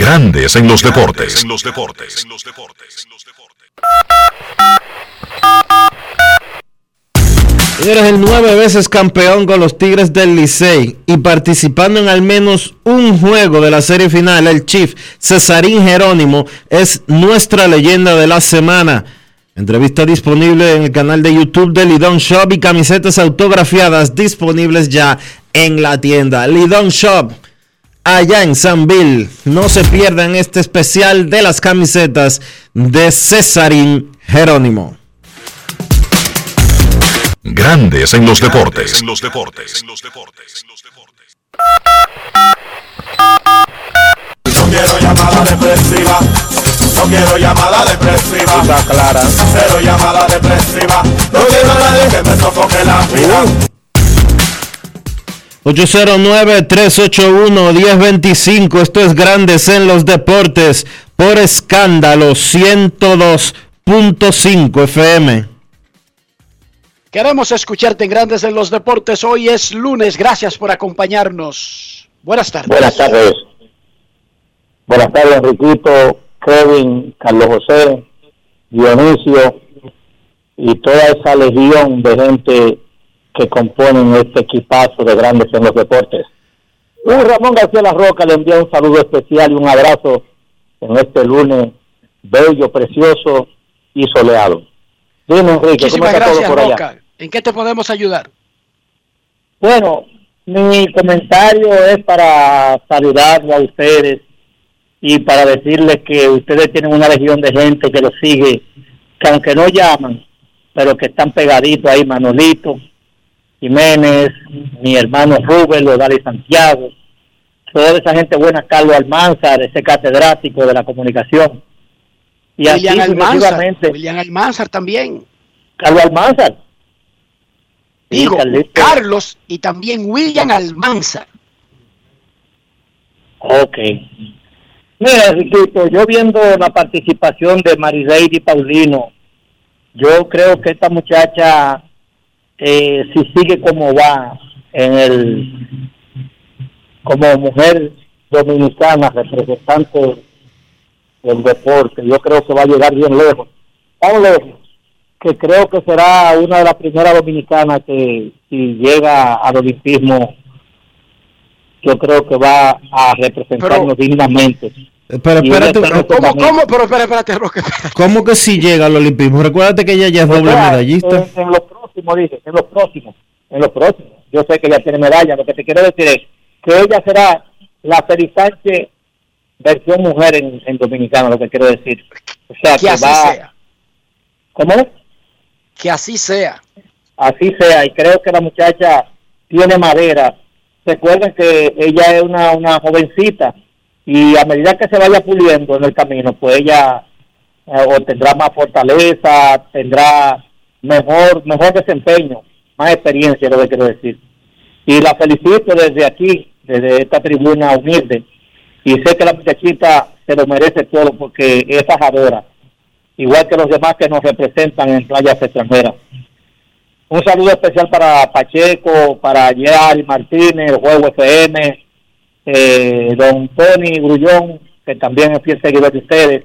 Grandes en los deportes. Eres el nueve veces campeón con los Tigres del Licey y participando en al menos un juego de la serie final, el Chief Cesarín Jerónimo es nuestra leyenda de la semana. Entrevista disponible en el canal de YouTube de Lidon Shop y camisetas autografiadas disponibles ya en la tienda. Lidon Shop allá en Sanville. No se pierdan este especial de las camisetas de Cesarín Jerónimo. Grandes en los deportes. No quiero llamada depresiva. No quiero llamada depresiva. Está clara. Cero llamada depresiva. No quiero a nadie que me sofoque la vida. 809-381-1025. Esto es Grandes en los Deportes por escándalo 102.5 FM. Queremos escucharte en Grandes en los Deportes. Hoy es lunes. Gracias por acompañarnos. Buenas tardes. Buenas tardes. Buenas tardes, Enriquito, Kevin, Carlos José, Dionisio y toda esa legión de gente que componen este equipazo de grandes en los deportes. Un Ramón García La Roca le envía un saludo especial y un abrazo en este lunes bello, precioso y soleado. Dime, Enrique, ¿cómo está todo gracias, por allá? Roca. ¿En qué te podemos ayudar? Bueno, mi comentario es para saludarlo a ustedes y para decirles que ustedes tienen una legión de gente que los sigue, que aunque no llaman, pero que están pegaditos ahí, Manolito, Jiménez, mi hermano Rubén, Lodali Santiago, toda esa gente buena, Carlos Almanzar, ese catedrático de la comunicación. Y así William Almanzar. sucesivamente. William Almanzar también. Carlos Almanzar. Digo. Carlos y también William Almanzar. Ok. Mira, Riquito, yo viendo la participación de Marileidy Paulino, yo creo que esta muchacha, eh, si sigue como va en el como mujer dominicana representante del deporte. Yo creo que va a llegar bien lejos. Tan lejos que creo que será una de las primeras dominicanas que si llega al olimpismo, yo creo que va a representarnos dignamente. Pero Y un espérate, experto ¿cómo, también. ¿Cómo? Pero espérate, espérate, Roque. espérate. cómo que si llega al olimpismo? Recuérdate que ella ya es O doble sea, medallista. En, en los próximos, en los próximos, en los próximos. Yo sé que ella tiene medalla, lo que te quiero decir es que ella será la Feliz Sánchez versión mujer en, en dominicano, lo que quiero decir. O sea, Que que, así va... sea. ¿Cómo es? Que así sea. Así sea, y creo que la muchacha tiene madera. Recuerden que ella es una, una jovencita y a medida que se vaya puliendo en el camino, pues ella eh, obtendrá más fortaleza, tendrá mejor mejor desempeño, más experiencia, lo que quiero decir. Y la felicito desde aquí, desde esta tribuna humilde, y sé que la muchachita se lo merece todo porque es fajadora, igual que los demás que nos representan en playas extranjeras. Un saludo especial para Pacheco, para Jerry Martínez, Juego FM, eh, don Tony Grullón, que también es fiel seguidor de ustedes.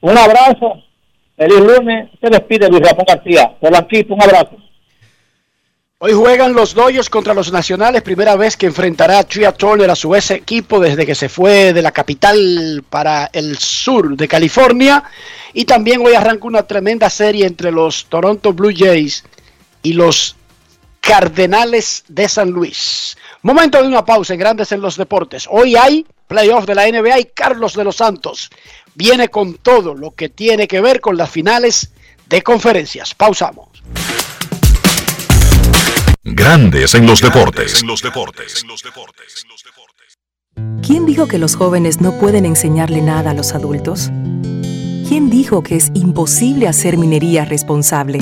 Un abrazo, feliz lunes, se despide Luis Ramón García, Polanquito, un abrazo. Hoy juegan los Dodgers contra los Nacionales, primera vez que enfrentará a Tria a su ese equipo desde que se fue de la capital para el sur de California. Y también hoy arranca una tremenda serie entre los Toronto Blue Jays y los Cardenales de San Luis. Momento de una pausa en Grandes en los Deportes. Hoy hay playoff de la NBA y Carlos de los Santos viene con todo lo que tiene que ver con las finales de conferencias. Pausamos. Grandes en los deportes. ¿Quién dijo que los jóvenes no pueden enseñarle nada a los adultos? ¿Quién dijo que es imposible hacer minería responsable?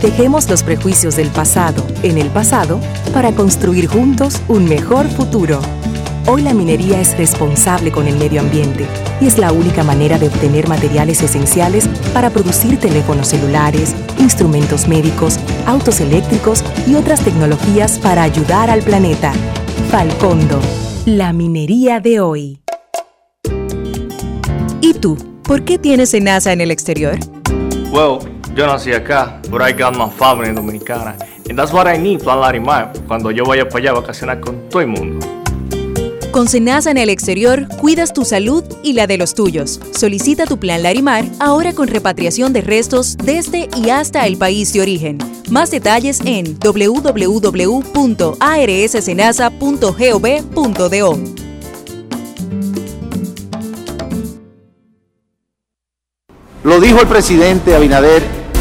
Dejemos los prejuicios del pasado en el pasado para construir juntos un mejor futuro. Hoy la minería es responsable con el medio ambiente y es la única manera de obtener materiales esenciales para producir teléfonos celulares, instrumentos médicos, autos eléctricos y otras tecnologías para ayudar al planeta. Falcondo, la minería de hoy. ¿Y tú? ¿Por qué tienes NASA en el exterior? Well, yo nací acá, but I got my family dominicana. And that's what I need, Plan Larimar, cuando yo vaya para allá a vacacionar con todo el mundo. Con Senasa en el exterior, cuidas tu salud y la de los tuyos. Solicita tu plan Larimar ahora con repatriación de restos desde y hasta el país de origen. Más detalles en www.arssenasa.gov.do. Lo dijo el presidente Abinader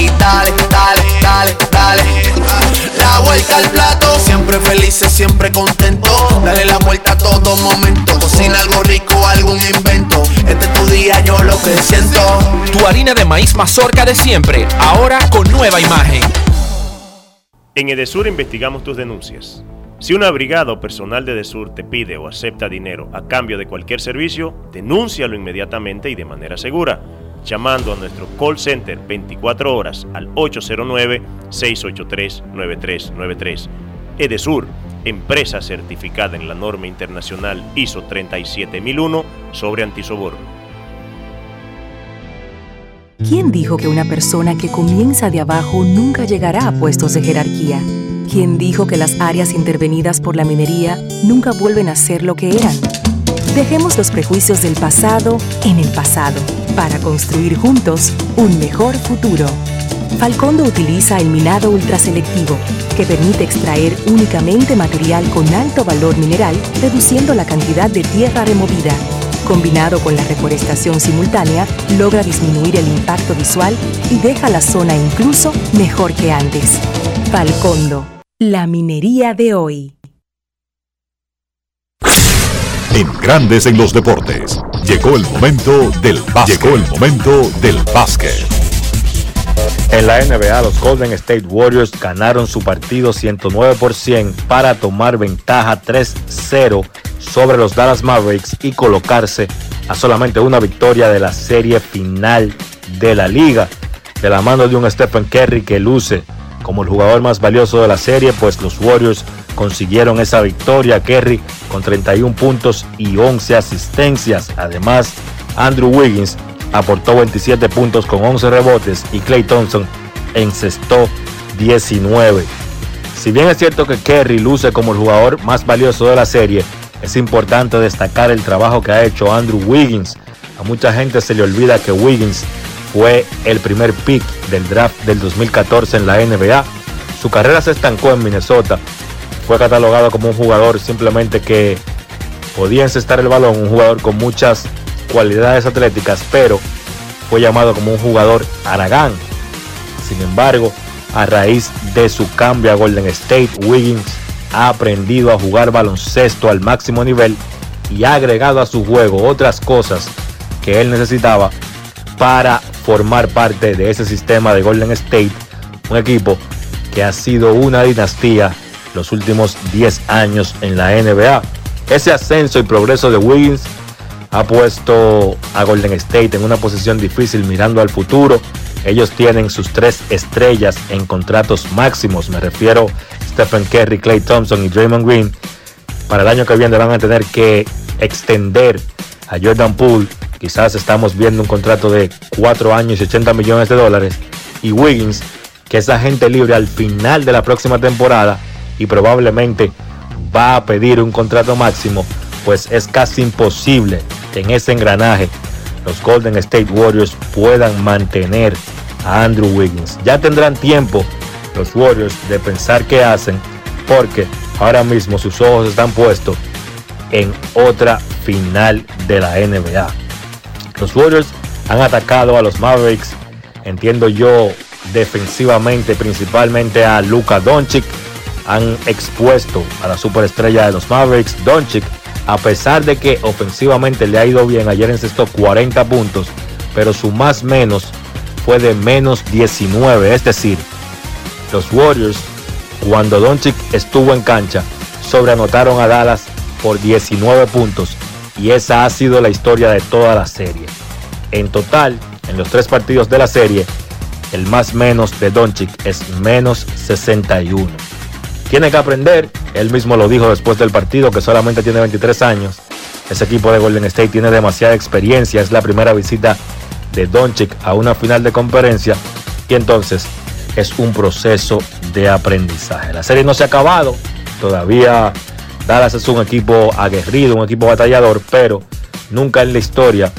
y dale, dale, dale, dale. La vuelta al plato, siempre felices, siempre contento. Dale la vuelta a todo momento. Cocina algo rico, algún invento. Este es tu día, yo lo que siento. Tu harina de maíz mazorca de siempre, ahora con nueva imagen. En Edesur investigamos tus denuncias. Si una brigada o personal de Edesur te pide o acepta dinero a cambio de cualquier servicio, denúncialo inmediatamente y de manera segura, llamando a nuestro call center 24 horas al 809-683-9393. Edesur, empresa certificada en la norma internacional ISO 37001 sobre antisoborno. ¿Quién dijo que una persona que comienza de abajo nunca llegará a puestos de jerarquía? ¿Quién dijo que las áreas intervenidas por la minería nunca vuelven a ser lo que eran? Dejemos los prejuicios del pasado en el pasado para construir juntos un mejor futuro. Falcondo utiliza el minado ultraselectivo, que permite extraer únicamente material con alto valor mineral, reduciendo la cantidad de tierra removida. Combinado con la reforestación simultánea, logra disminuir el impacto visual y deja la zona incluso mejor que antes. Falcondo, la minería de hoy. En Grandes en los Deportes, llegó el momento del básquet. Llegó el momento del básquet. En la NBA, los Golden State Warriors ganaron su partido 109 por 100 para tomar ventaja 3-0 sobre los Dallas Mavericks y colocarse a solamente una victoria de la serie final de la liga. De la mano de un Stephen Curry que luce como el jugador más valioso de la serie, pues los Warriors consiguieron esa victoria. Kerry con 31 puntos y 11 asistencias. Además, Andrew Wiggins aportó 27 puntos con 11 rebotes y Clay Thompson encestó 19. Si bien es cierto que Kerry luce como el jugador más valioso de la serie, es importante destacar el trabajo que ha hecho Andrew Wiggins. A mucha gente se le olvida que Wiggins fue el primer pick del draft del 2014 en la NBA. Su carrera se estancó en Minnesota. Fue catalogado como un jugador simplemente que podía encestar el balón, un jugador con muchas cualidades atléticas, pero fue llamado como un jugador Aragán. Sin embargo, a raíz de su cambio a Golden State, Wiggins ha aprendido a jugar baloncesto al máximo nivel y ha agregado a su juego otras cosas que él necesitaba para formar parte de ese sistema de Golden State, un equipo que ha sido una dinastía los últimos 10 años en la NBA. Ese ascenso y progreso de Wiggins ha puesto a Golden State en una posición difícil mirando al futuro. Ellos tienen sus tres estrellas en contratos máximos. Me refiero a Stephen Curry, Clay Thompson y Draymond Green. Para el año que viene van a tener que extender a Jordan Poole. Quizás estamos viendo un contrato de 4 años y 80 millones de dólares. Y Wiggins, que es agente libre al final de la próxima temporada y probablemente va a pedir un contrato máximo, pues es casi imposible que en ese engranaje los Golden State Warriors puedan mantener a Andrew Wiggins. Ya tendrán tiempo los Warriors de pensar qué hacen porque ahora mismo sus ojos están puestos en otra final de la NBA. Los Warriors han atacado a los Mavericks, entiendo yo, defensivamente, principalmente a Luka Doncic. Han expuesto a la superestrella de los Mavericks, Doncic, a pesar de que ofensivamente le ha ido bien, ayer encestó 40 puntos, pero su más menos fue de menos 19, es decir, los Warriors, cuando Doncic estuvo en cancha, sobreanotaron a Dallas por 19 puntos y esa ha sido la historia de toda la serie. En total, en los tres partidos de la serie, el más menos de Doncic es menos 61. Tiene que aprender, él mismo lo dijo después del partido, que solamente tiene 23 años. Ese equipo de Golden State tiene demasiada experiencia, es la primera visita de Doncic a una final de conferencia y entonces es un proceso de aprendizaje. La serie no se ha acabado, todavía Dallas es un equipo aguerrido, un equipo batallador, pero nunca en la historia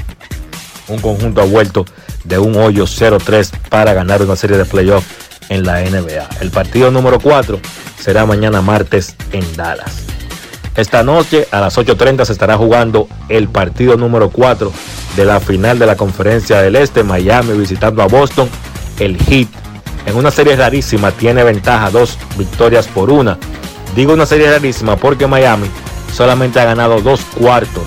un conjunto ha vuelto de un hoyo 0-3 para ganar una serie de playoffs en la NBA. El partido número 4 será mañana martes en Dallas. Esta noche a las 8.30 se estará jugando el partido número 4 de la final de la conferencia del Este, Miami visitando a Boston. El Heat en una serie rarísima tiene ventaja, dos victorias por una. Digo una serie rarísima porque Miami solamente ha ganado dos cuartos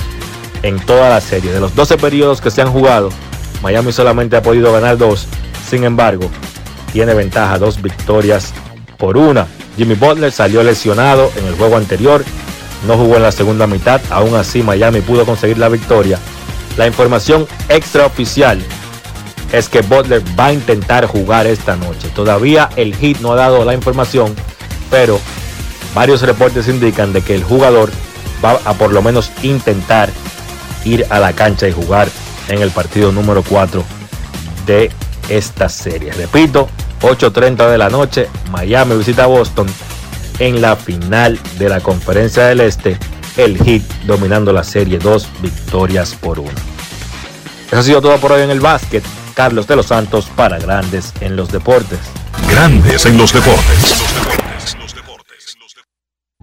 en toda la serie. De los 12 periodos que se han jugado, Miami solamente ha podido ganar dos. Sin embargo, tiene ventaja, dos victorias por una. Jimmy Butler salió lesionado en el juego anterior, no jugó en la segunda mitad, aún así Miami pudo conseguir la victoria. La información extraoficial es que Butler va a intentar jugar esta noche. Todavía el Heat no ha dado la información, pero varios reportes indican de que el jugador va a por lo menos intentar ir a la cancha y jugar en el partido número 4 de esta serie. Repito, 8.30 de la noche, Miami visita a Boston en la final de la conferencia del Este, el Heat dominando la serie, dos victorias por uno. Eso ha sido todo por hoy en el básquet. Carlos de los Santos para Grandes en los Deportes. Grandes en los Deportes.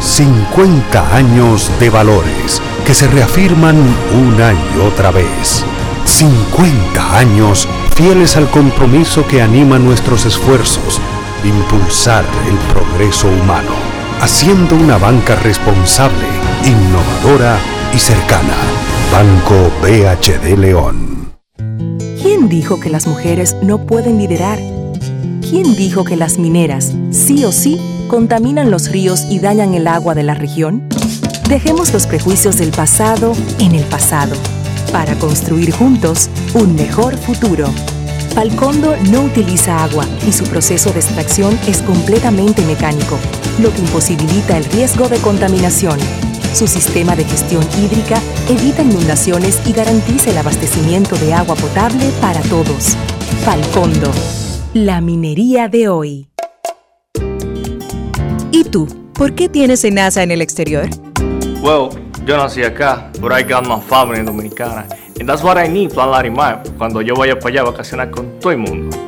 50 años de valores que se reafirman una y otra vez. 50 años fieles al compromiso que anima nuestros esfuerzos, impulsar el progreso humano, haciendo una banca responsable, innovadora y cercana. Banco BHD León. ¿Quién dijo que las mujeres no pueden liderar? ¿Quién dijo que las mineras, sí o sí, contaminan los ríos y dañan el agua de la región? Dejemos los prejuicios del pasado en el pasado para construir juntos un mejor futuro. Falcondo no utiliza agua y su proceso de extracción es completamente mecánico, lo que imposibilita el riesgo de contaminación. Su sistema de gestión hídrica evita inundaciones y garantiza el abastecimiento de agua potable para todos. Falcondo, la minería de hoy. ¿Y tú? ¿Por qué tienes enaza en el exterior? Well, yo nací acá, but I got my family dominicana. And that's what I need, Plan Larimar, cuando yo vaya para allá a vacacionar con todo el mundo.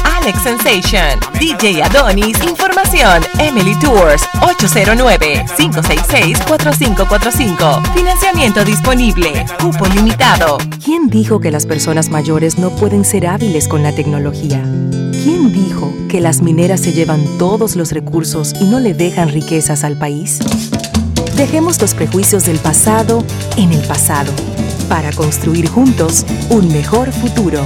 Alex Sensation, DJ Adonis, Información, Emily Tours, 809-566-4545. Financiamiento disponible, cupo limitado. ¿Quién dijo que las personas mayores no pueden ser hábiles con la tecnología? ¿Quién dijo que las mineras se llevan todos los recursos y no le dejan riquezas al país? Dejemos los prejuicios del pasado en el pasado para construir juntos un mejor futuro.